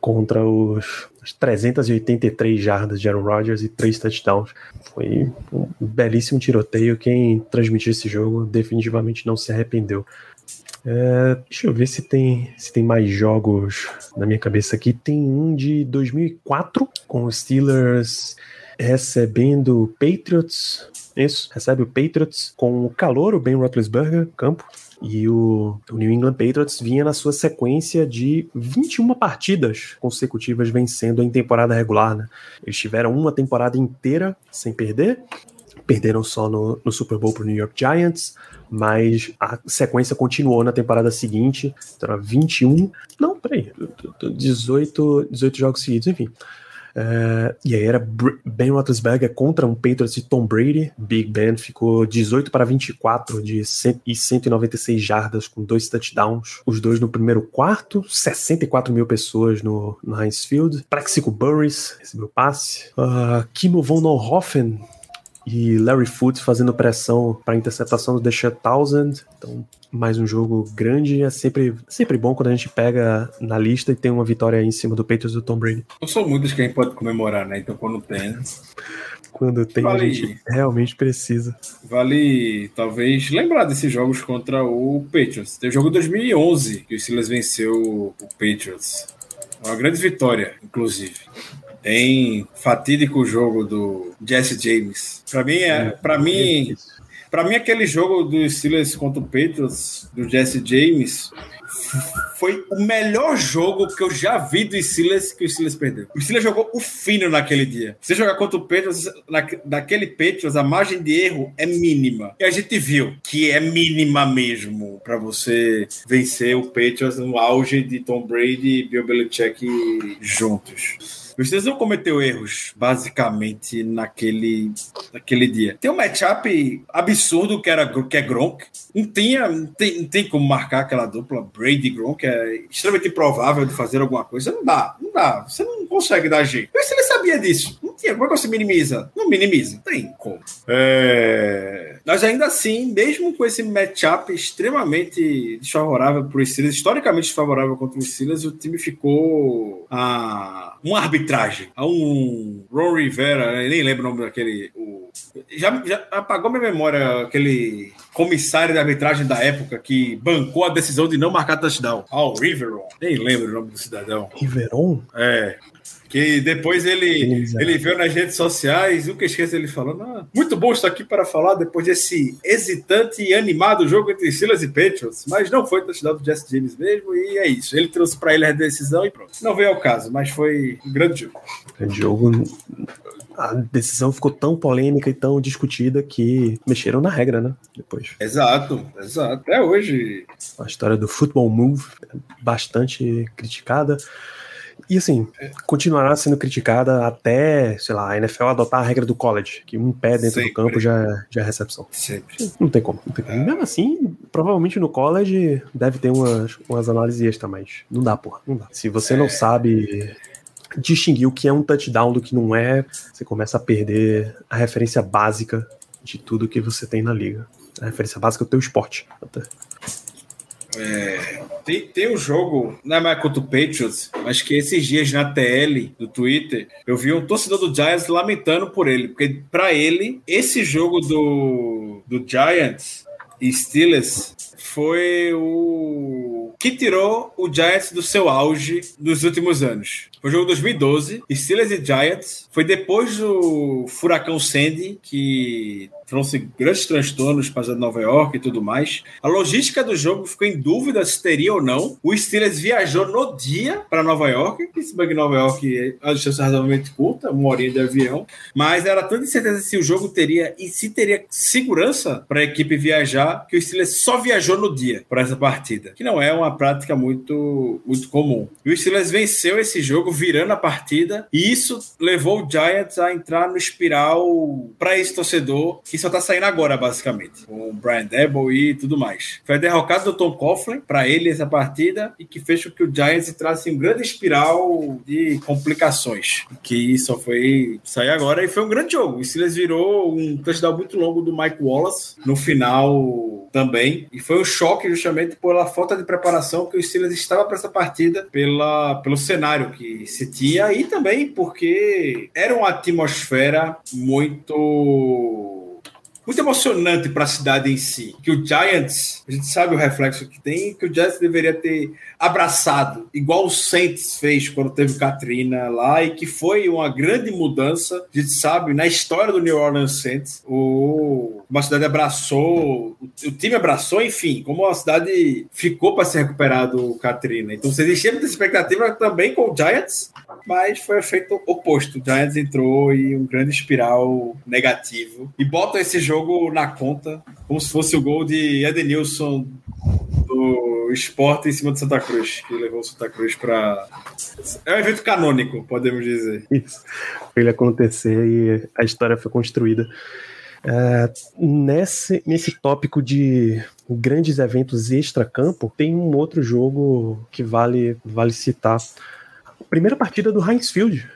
S3: Contra os as 383 jardas de Aaron Rodgers e três touchdowns. Foi um belíssimo tiroteio. Quem transmitiu esse jogo definitivamente não se arrependeu. É, deixa eu ver se tem, se tem mais jogos na minha cabeça aqui. Tem um de 2004 com os Steelers recebendo Patriots. Isso, recebe o Patriots com o calor, o Ben Roethlisberger, campo. E o, o, New England Patriots vinha na sua sequência de 21 partidas consecutivas vencendo em temporada regular. Né? Eles tiveram uma temporada inteira sem perder, perderam só no, no Super Bowl para o New York Giants, mas a sequência continuou na temporada seguinte, então era 21, não, peraí, 18, 18 jogos seguidos, enfim. Uh, e aí era Ben Roethlisberger contra um Patriots de Tom Brady. Big Ben ficou 18 para 24 de 100, e 196 jardas com dois touchdowns. Os dois no primeiro quarto, 64 mil pessoas no, no Heinz Field. Plexico Burris recebeu passe. Uh, Kimo von Neuhoffen e Larry Foote fazendo pressão para interceptação do Deshaun Townsend. Então, mais um jogo grande. É sempre, sempre bom quando a gente pega na lista e tem uma vitória em cima do Patriots do Tom Brady.
S4: Não são muitos que a gente pode comemorar, né? Então, quando tem.
S3: quando tem, vale, a gente realmente precisa.
S4: Vale, talvez, lembrar desses jogos contra o Patriots. Teve o jogo 2011 que o Silas venceu o Patriots. Uma grande vitória, inclusive. Tem fatídico jogo do Jesse James. Para mim, é, para mim, para mim aquele jogo do Steelers contra o Patriots do Jesse James foi o melhor jogo que eu já vi do Steelers que o Steelers perdeu. O Steelers jogou o fino naquele dia. Você jogar contra o Patriots, na, daquele Patriots, a margem de erro é mínima. E a gente viu que é mínima mesmo para você vencer o Patriots no auge de Tom Brady e Bill Belichick juntos. O Steelers não cometeu erros, basicamente, naquele, naquele dia. Tem um matchup absurdo que, era, que é Gronk. Não, tinha, não, tem, não tem como marcar aquela dupla Brady Gronk. É extremamente improvável de fazer alguma coisa. Não dá, não dá. Você não consegue dar jeito. Mas ele sabia disso, não tinha. Como é que você minimiza? Não minimiza. Tem como. É... Mas ainda assim, mesmo com esse matchup extremamente desfavorável para os Steelers, historicamente desfavorável contra os Steelers, o time ficou a uma arbitragem, a um Ron Rivera, nem lembro o nome daquele. O, já, já apagou minha memória aquele comissário de arbitragem da época que bancou a decisão de não marcar touchdown. Ah, o Riveron. Nem lembro o nome do cidadão.
S3: Riveron?
S4: É. Que depois ele, ele veio nas redes sociais, nunca esqueço ele falando: ah, muito bom estar aqui para falar depois desse hesitante e animado jogo entre Silas e Patriots, mas não foi touchdown do Jesse James mesmo, e é isso. Ele trouxe para ele a decisão e pronto. Não veio ao caso, mas foi um grande jogo.
S3: Grande jogo. A decisão ficou tão polêmica e tão discutida que mexeram na regra, né? Depois.
S4: Exato, exato. Até hoje.
S3: A história do football move, bastante criticada. E assim, continuará sendo criticada até, sei lá, a NFL adotar a regra do college, que um pé dentro Sempre. do campo já, já é recepção.
S4: Sempre.
S3: Não tem como. Não tem como. É. Mesmo assim, provavelmente no college deve ter umas, umas análises extra, mas não dá, porra. Não dá. Se você é. não sabe distinguir o que é um touchdown do que não é, você começa a perder a referência básica de tudo que você tem na liga. A referência básica do teu esporte. Até.
S4: É, tem, tem um jogo, não é mais contra o Patriots, mas que esses dias na TL do Twitter, eu vi um torcedor do Giants lamentando por ele, porque para ele, esse jogo do, do Giants e Steelers foi o que tirou o Giants do seu auge nos últimos anos. Foi o jogo 2012, Steelers e Giants. Foi depois do furacão Sandy, que trouxe grandes transtornos para Nova York e tudo mais. A logística do jogo ficou em dúvida se teria ou não. O Steelers viajou no dia para Nova York, Pittsburgh e Nova York é uma distância razoavelmente curta, uma horinha de avião, mas era tanta incerteza se o jogo teria e se teria segurança para a equipe viajar que o Steelers só viajou no dia para essa partida, que não é uma prática muito, muito comum. E o Steelers venceu esse jogo virando a partida e isso levou o Giants a entrar no espiral para esse torcedor que só tá saindo agora, basicamente. Com o Brian Debo e tudo mais. Foi a derrocada do Tom Coughlin para ele essa partida e que fez com que o Giants entrasse em um grande espiral de complicações. Que só foi sair agora e foi um grande jogo. O Steelers virou um touchdown muito longo do Mike Wallace no final também. E foi um choque justamente pela falta de preparação que o Steelers estava para essa partida, pela, pelo cenário que se tinha e também porque era uma atmosfera muito muito emocionante para a cidade em si. Que o Giants, a gente sabe o reflexo que tem, que o Giants deveria ter abraçado, igual o Saints fez quando teve Katrina lá, e que foi uma grande mudança, a gente sabe, na história do New Orleans Saints. O, uma cidade abraçou, o time abraçou, enfim, como a cidade ficou para se recuperar do Katrina. Então, você existia muita expectativa também com o Giants, mas foi efeito oposto. O Giants entrou em um grande espiral negativo e bota esse jogo na conta como se fosse o gol de Edenilson do esporte em cima de Santa Cruz, que levou o Santa Cruz para. É um evento canônico, podemos dizer.
S3: Isso. Ele acontecer e a história foi construída. É, nesse, nesse tópico de grandes eventos extra-campo, tem um outro jogo que vale, vale citar. Primeira partida do Heinz Field,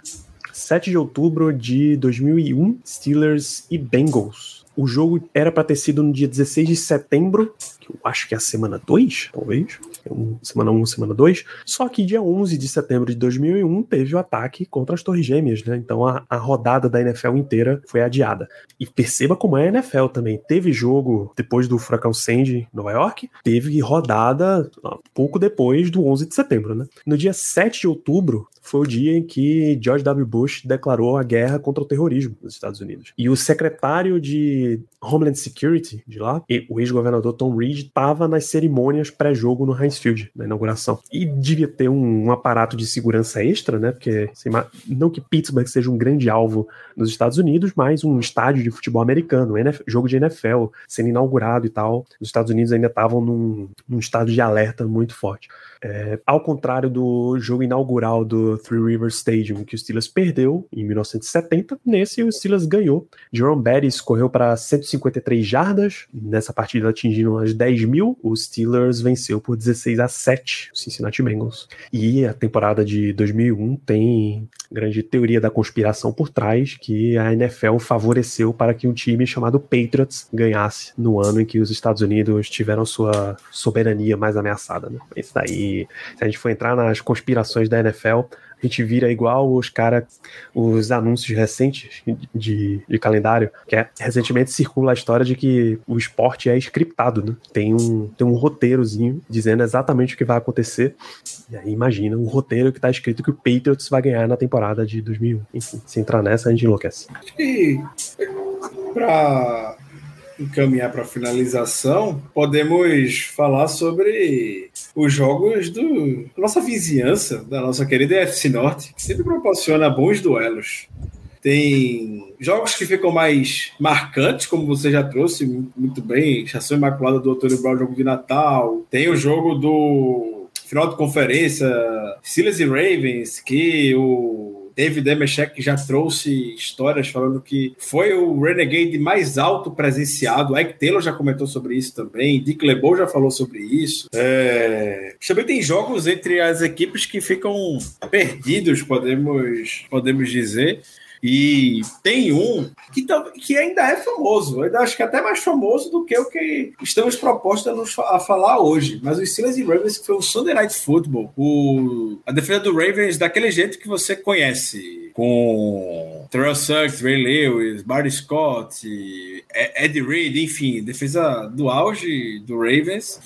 S3: 7 de outubro de 2001, Steelers e Bengals. O jogo era para ter sido no dia 16 de setembro, que eu acho que é a semana 2, talvez. É semana 1, um, semana 2. Só que dia 11 de setembro de 2001 teve o ataque contra as Torres Gêmeas, né? Então a, a rodada da NFL inteira foi adiada. E perceba como é a NFL também. Teve jogo depois do Furacão Sandy em Nova York, teve rodada pouco depois do 11 de setembro, né? No dia 7 de outubro, foi o dia em que George W. Bush declarou a guerra contra o terrorismo nos Estados Unidos. E o secretário de Homeland Security de lá, o ex-governador Tom Reed, estava nas cerimônias pré-jogo no Heinz Field, na inauguração. E devia ter um, um aparato de segurança extra, né? Porque não que Pittsburgh seja um grande alvo nos Estados Unidos, mas um estádio de futebol americano, NFL, jogo de NFL sendo inaugurado e tal. Os Estados Unidos ainda estavam num, num estado de alerta muito forte. É, ao contrário do jogo inaugural do Three Rivers Stadium, que o Steelers perdeu em 1970, nesse o Steelers ganhou. Jerome Bettis correu para 153 jardas, nessa partida atingindo as 10 mil. O Steelers venceu por 16 a 7 o Cincinnati Bengals. E a temporada de 2001 tem grande teoria da conspiração por trás que a NFL favoreceu para que um time chamado Patriots ganhasse no ano em que os Estados Unidos tiveram sua soberania mais ameaçada. Né? Isso daí se a gente for entrar nas conspirações da NFL, a gente vira igual os caras, os anúncios recentes de, de calendário, que é, recentemente circula a história de que o esporte é scriptado, né? Tem um, tem um roteirozinho dizendo exatamente o que vai acontecer. E aí imagina um roteiro que tá escrito que o Patriots vai ganhar na temporada de 2001. Enfim, se entrar nessa, a gente enlouquece.
S4: E pra encaminhar para finalização, podemos falar sobre os jogos do nossa vizinhança, da nossa querida FC Norte, que sempre proporciona bons duelos. Tem jogos que ficam mais marcantes, como você já trouxe muito bem, Chação Imaculada do Antônio Brown, jogo de Natal. Tem o jogo do final de conferência, Steelers e Ravens, que o David Demechek já trouxe histórias falando que foi o Renegade mais alto presenciado. Ike Taylor já comentou sobre isso também. Dick LeBeau já falou sobre isso. É... Também tem jogos entre as equipes que ficam perdidos, podemos, podemos dizer. E tem um que, que ainda é famoso, eu acho que é até mais famoso do que o que estamos propostos a, a falar hoje. Mas o Steelers e Ravens, que foi o Sunday Night Football, o, a defesa do Ravens daquele jeito que você conhece, com Terrell Suggs, Ray Lewis, Barry Scott, Ed Reed, enfim, defesa do auge do Ravens.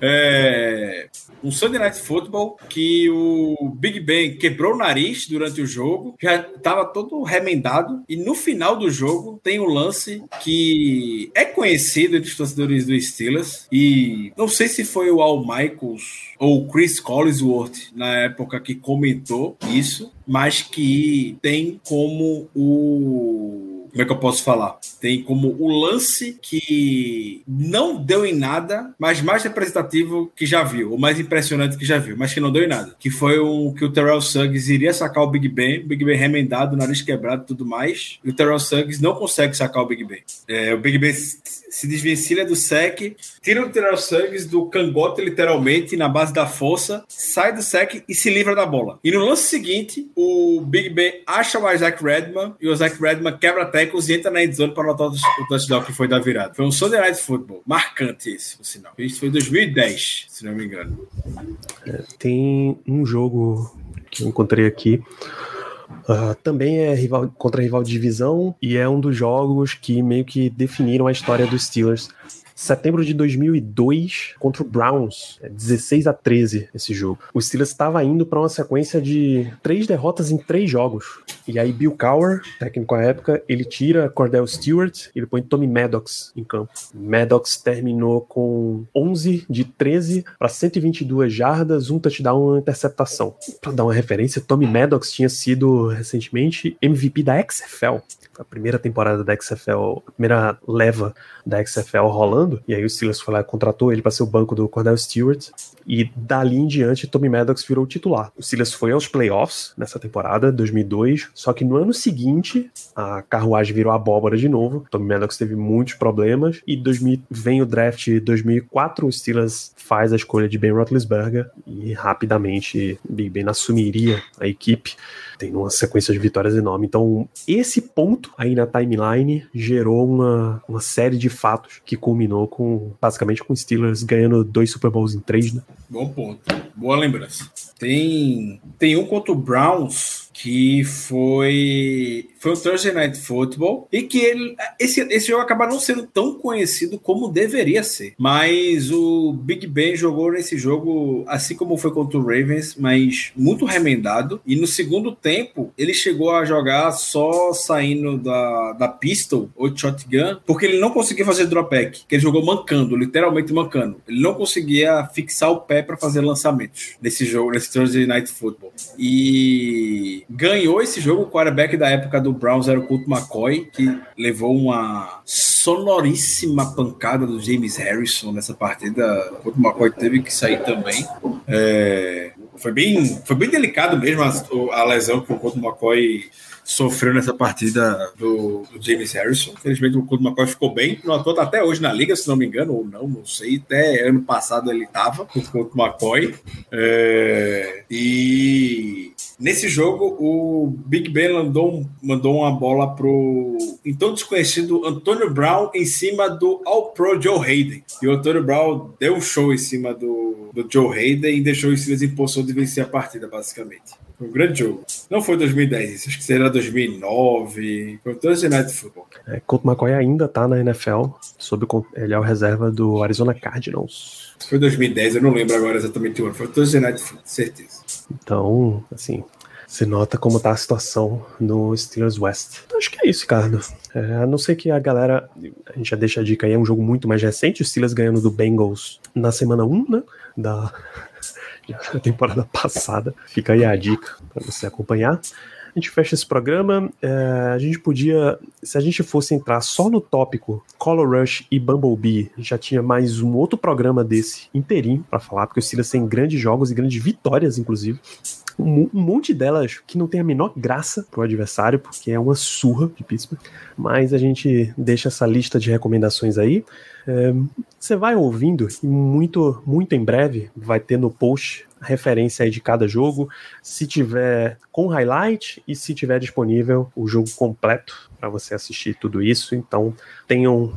S4: É, um Sunday Night Football que o Big Ben quebrou o nariz durante o jogo, já estava todo remendado, e no final do jogo tem um lance que é conhecido entre os torcedores do Steelers, e não sei se foi o Al Michaels ou Chris Collinsworth na época que comentou isso, mas que tem como o como é que eu posso falar? Tem como o lance que não deu em nada, mas mais representativo que já viu, o mais impressionante que já viu, mas que não deu em nada. Que foi o que o Terrell Suggs iria sacar o Big Ben, o Big Ben remendado, nariz quebrado e tudo mais, e o Terrell Suggs não consegue sacar o Big Ben. É, o Big Ben se desvencilha do sec, tira o Terrell Suggs do cangote, literalmente, na base da força, sai do sec e se livra da bola. E no lance seguinte, o Big Ben acha o Isaac Redman e o Isaac Redman quebra a entra na endzone para anotar o touchdown que foi da virada. Foi um Sunday Night Football. Marcante esse, por sinal. Isso foi em 2010, se não me engano.
S3: É, tem um jogo que eu encontrei aqui Uh, também é rival, contra rival de divisão e é um dos jogos que meio que definiram a história dos Steelers setembro de 2002 contra o Browns, 16 é a 13 esse jogo. O Steelers estava indo para uma sequência de três derrotas em três jogos. E aí Bill Cowher, técnico à época, ele tira Cordell Stewart, ele põe Tommy Maddox em campo. Maddox terminou com 11 de 13 para 122 jardas, um touchdown uma interceptação. Para dar uma referência, Tommy Maddox tinha sido recentemente MVP da XFL a primeira temporada da XFL, a primeira leva da XFL rolando, e aí o Steelers foi lá e contratou ele para ser o banco do Cordell Stewart, e dali em diante Tommy Maddox virou titular. O Steelers foi aos playoffs nessa temporada, 2002, só que no ano seguinte a carruagem virou abóbora de novo, Tommy Maddox teve muitos problemas, e 2000, vem o draft 2004, o Steelers faz a escolha de Ben Roethlisberger, e rapidamente Big Ben assumiria a equipe, tem uma sequência de vitórias enorme. Então, esse ponto aí na timeline gerou uma, uma série de fatos que culminou com, basicamente, com o Steelers ganhando dois Super Bowls em três, né?
S4: Bom ponto. Boa lembrança. Tem, tem um contra o Browns que foi foi o Thursday Night Football e que ele esse, esse jogo acaba não sendo tão conhecido como deveria ser. Mas o Big Ben jogou nesse jogo assim como foi contra o Ravens, mas muito remendado e no segundo tempo ele chegou a jogar só saindo da, da pistol ou shotgun, porque ele não conseguia fazer dropback, que ele jogou mancando, literalmente mancando. Ele não conseguia fixar o pé para fazer lançamentos nesse jogo, nesse Thursday Night Football. E ganhou esse jogo. O quarterback da época do Browns era o Colt McCoy, que levou uma sonoríssima pancada do James Harrison nessa partida. O Colt McCoy teve que sair também. É, foi, bem, foi bem delicado mesmo a, a lesão que o Colt McCoy sofreu nessa partida do, do James Harrison. Infelizmente, o Colt McCoy ficou bem. Não tá até hoje na liga, se não me engano, ou não, não sei. Até ano passado ele estava com o Colt McCoy. É, e nesse jogo, o Big Ben mandou, mandou uma bola pro então desconhecido Antônio Brown em cima do All-Pro Joe Hayden. E o Antônio Brown deu um show em cima do, do Joe Hayden e deixou o Steelers em posição de vencer a partida, basicamente. Foi um grande jogo. Não foi 2010, acho que seria 2009. Foi o Thursday Night Football.
S3: É, Colt McCoy ainda tá na NFL, sob, ele é o reserva do Arizona Cardinals.
S4: Foi 2010, eu não lembro agora exatamente o ano. Foi o Thursday Night Football, certeza.
S3: Então, assim, você nota como tá a situação no Steelers West. Então, acho que é isso, Ricardo. É, a não ser que a galera. A gente já deixa a dica aí, é um jogo muito mais recente. O Steelers ganhando do Bengals na semana 1, né? Da, da temporada passada. Fica aí a dica para você acompanhar. A gente fecha esse programa. É, a gente podia, se a gente fosse entrar só no tópico Color Rush e Bumblebee, já tinha mais um outro programa desse inteirinho para falar, porque o Steelers tem grandes jogos e grandes vitórias, inclusive. Um, um, monte delas que não tem a menor graça pro adversário, porque é uma surra de Pittsburgh. Mas a gente deixa essa lista de recomendações aí. É, você vai ouvindo e muito, muito em breve vai ter no post referência aí de cada jogo, se tiver com highlight e se tiver disponível o jogo completo para você assistir tudo isso. Então tenham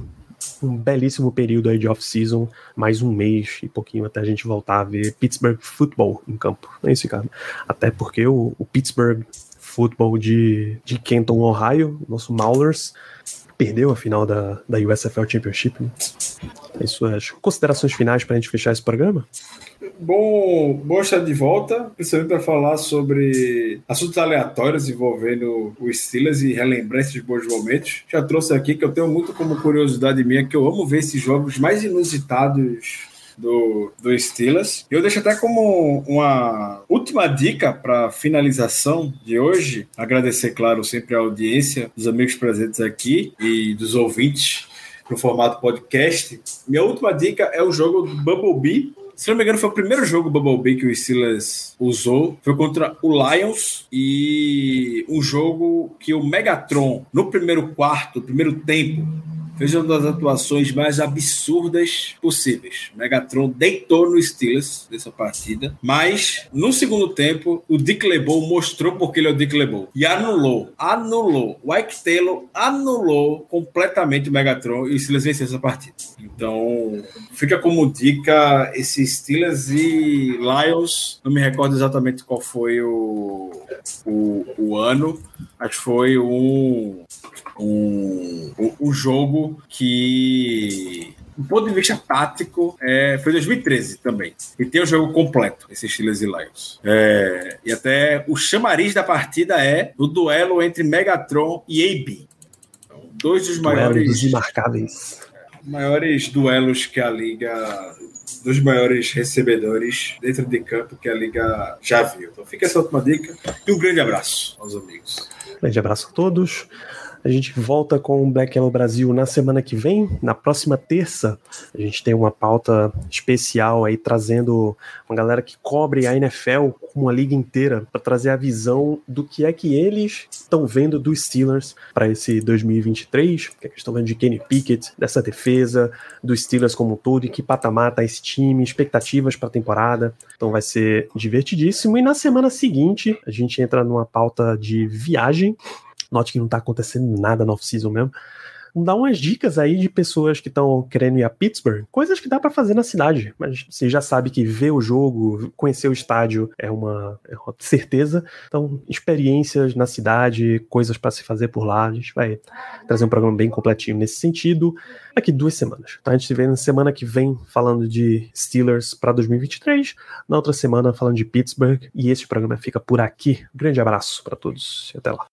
S3: um belíssimo período aí de off-season, mais um mês e pouquinho até a gente voltar a ver Pittsburgh Football em campo. É isso. Até porque o, o Pittsburgh Football de, de Kenton, Ohio, nosso Maulers, perdeu a final da, da USFL Championship. Né? É isso, acho. Considerações finais para a gente fechar esse programa?
S4: Bom, bom estar de volta, principalmente para falar sobre assuntos aleatórios envolvendo o Steelers e relembrar esses bons momentos. Já trouxe aqui que eu tenho muito como curiosidade minha que eu amo ver esses jogos mais inusitados do, do Steelers. Eu deixo até como uma última dica para finalização de hoje. Agradecer, claro, sempre a audiência dos amigos presentes aqui e dos ouvintes no formato podcast. Minha última dica é o jogo do Bumblebee se não me engano, foi o primeiro jogo Bumblebee que o Steelers usou. Foi contra o Lions e um jogo que o Megatron, no primeiro quarto, primeiro tempo, fez uma das atuações mais absurdas possíveis. Megatron deitou no Steelers nessa partida, mas no segundo tempo o Dick LeBeau mostrou porque ele é o Dick LeBeau e anulou, anulou. O Ike Taylor anulou completamente o Megatron e o Steelers venceu essa partida. Então, fica como dica esse Steelers e Lions, não me recordo exatamente qual foi o, o, o ano, que foi um, um, um jogo que do ponto de vista tático, é, foi 2013 também. E tem o jogo completo, esses Steelers e Lions. É, e até o chamariz da partida é o duelo entre Megatron e AB. Então, dois dos maiores. Dos. Maiores duelos que a liga dos maiores recebedores dentro de campo que a Liga já viu. Então fica essa última dica e um grande abraço aos amigos.
S3: Grande abraço a todos. A gente volta com o Black Yellow Brasil na semana que vem. Na próxima terça, a gente tem uma pauta especial aí trazendo uma galera que cobre a NFL como a liga inteira para trazer a visão do que é que eles estão vendo dos Steelers para esse 2023, o que, é que estão vendo de Kenny Pickett, dessa defesa, dos Steelers como um todo, e que patamar tá esse time, expectativas para a temporada. Então vai ser divertidíssimo. E na semana seguinte, a gente entra numa pauta de viagem Note que não tá acontecendo nada no off-season mesmo. Dá umas dicas aí de pessoas que estão querendo ir a Pittsburgh, coisas que dá para fazer na cidade, mas você já sabe que ver o jogo, conhecer o estádio é uma, é uma certeza. Então, experiências na cidade, coisas para se fazer por lá, a gente vai trazer um programa bem completinho nesse sentido. Daqui duas semanas. Então, a gente se vê na semana que vem falando de Steelers para 2023, na outra semana falando de Pittsburgh, e esse programa fica por aqui. grande abraço para todos e até lá.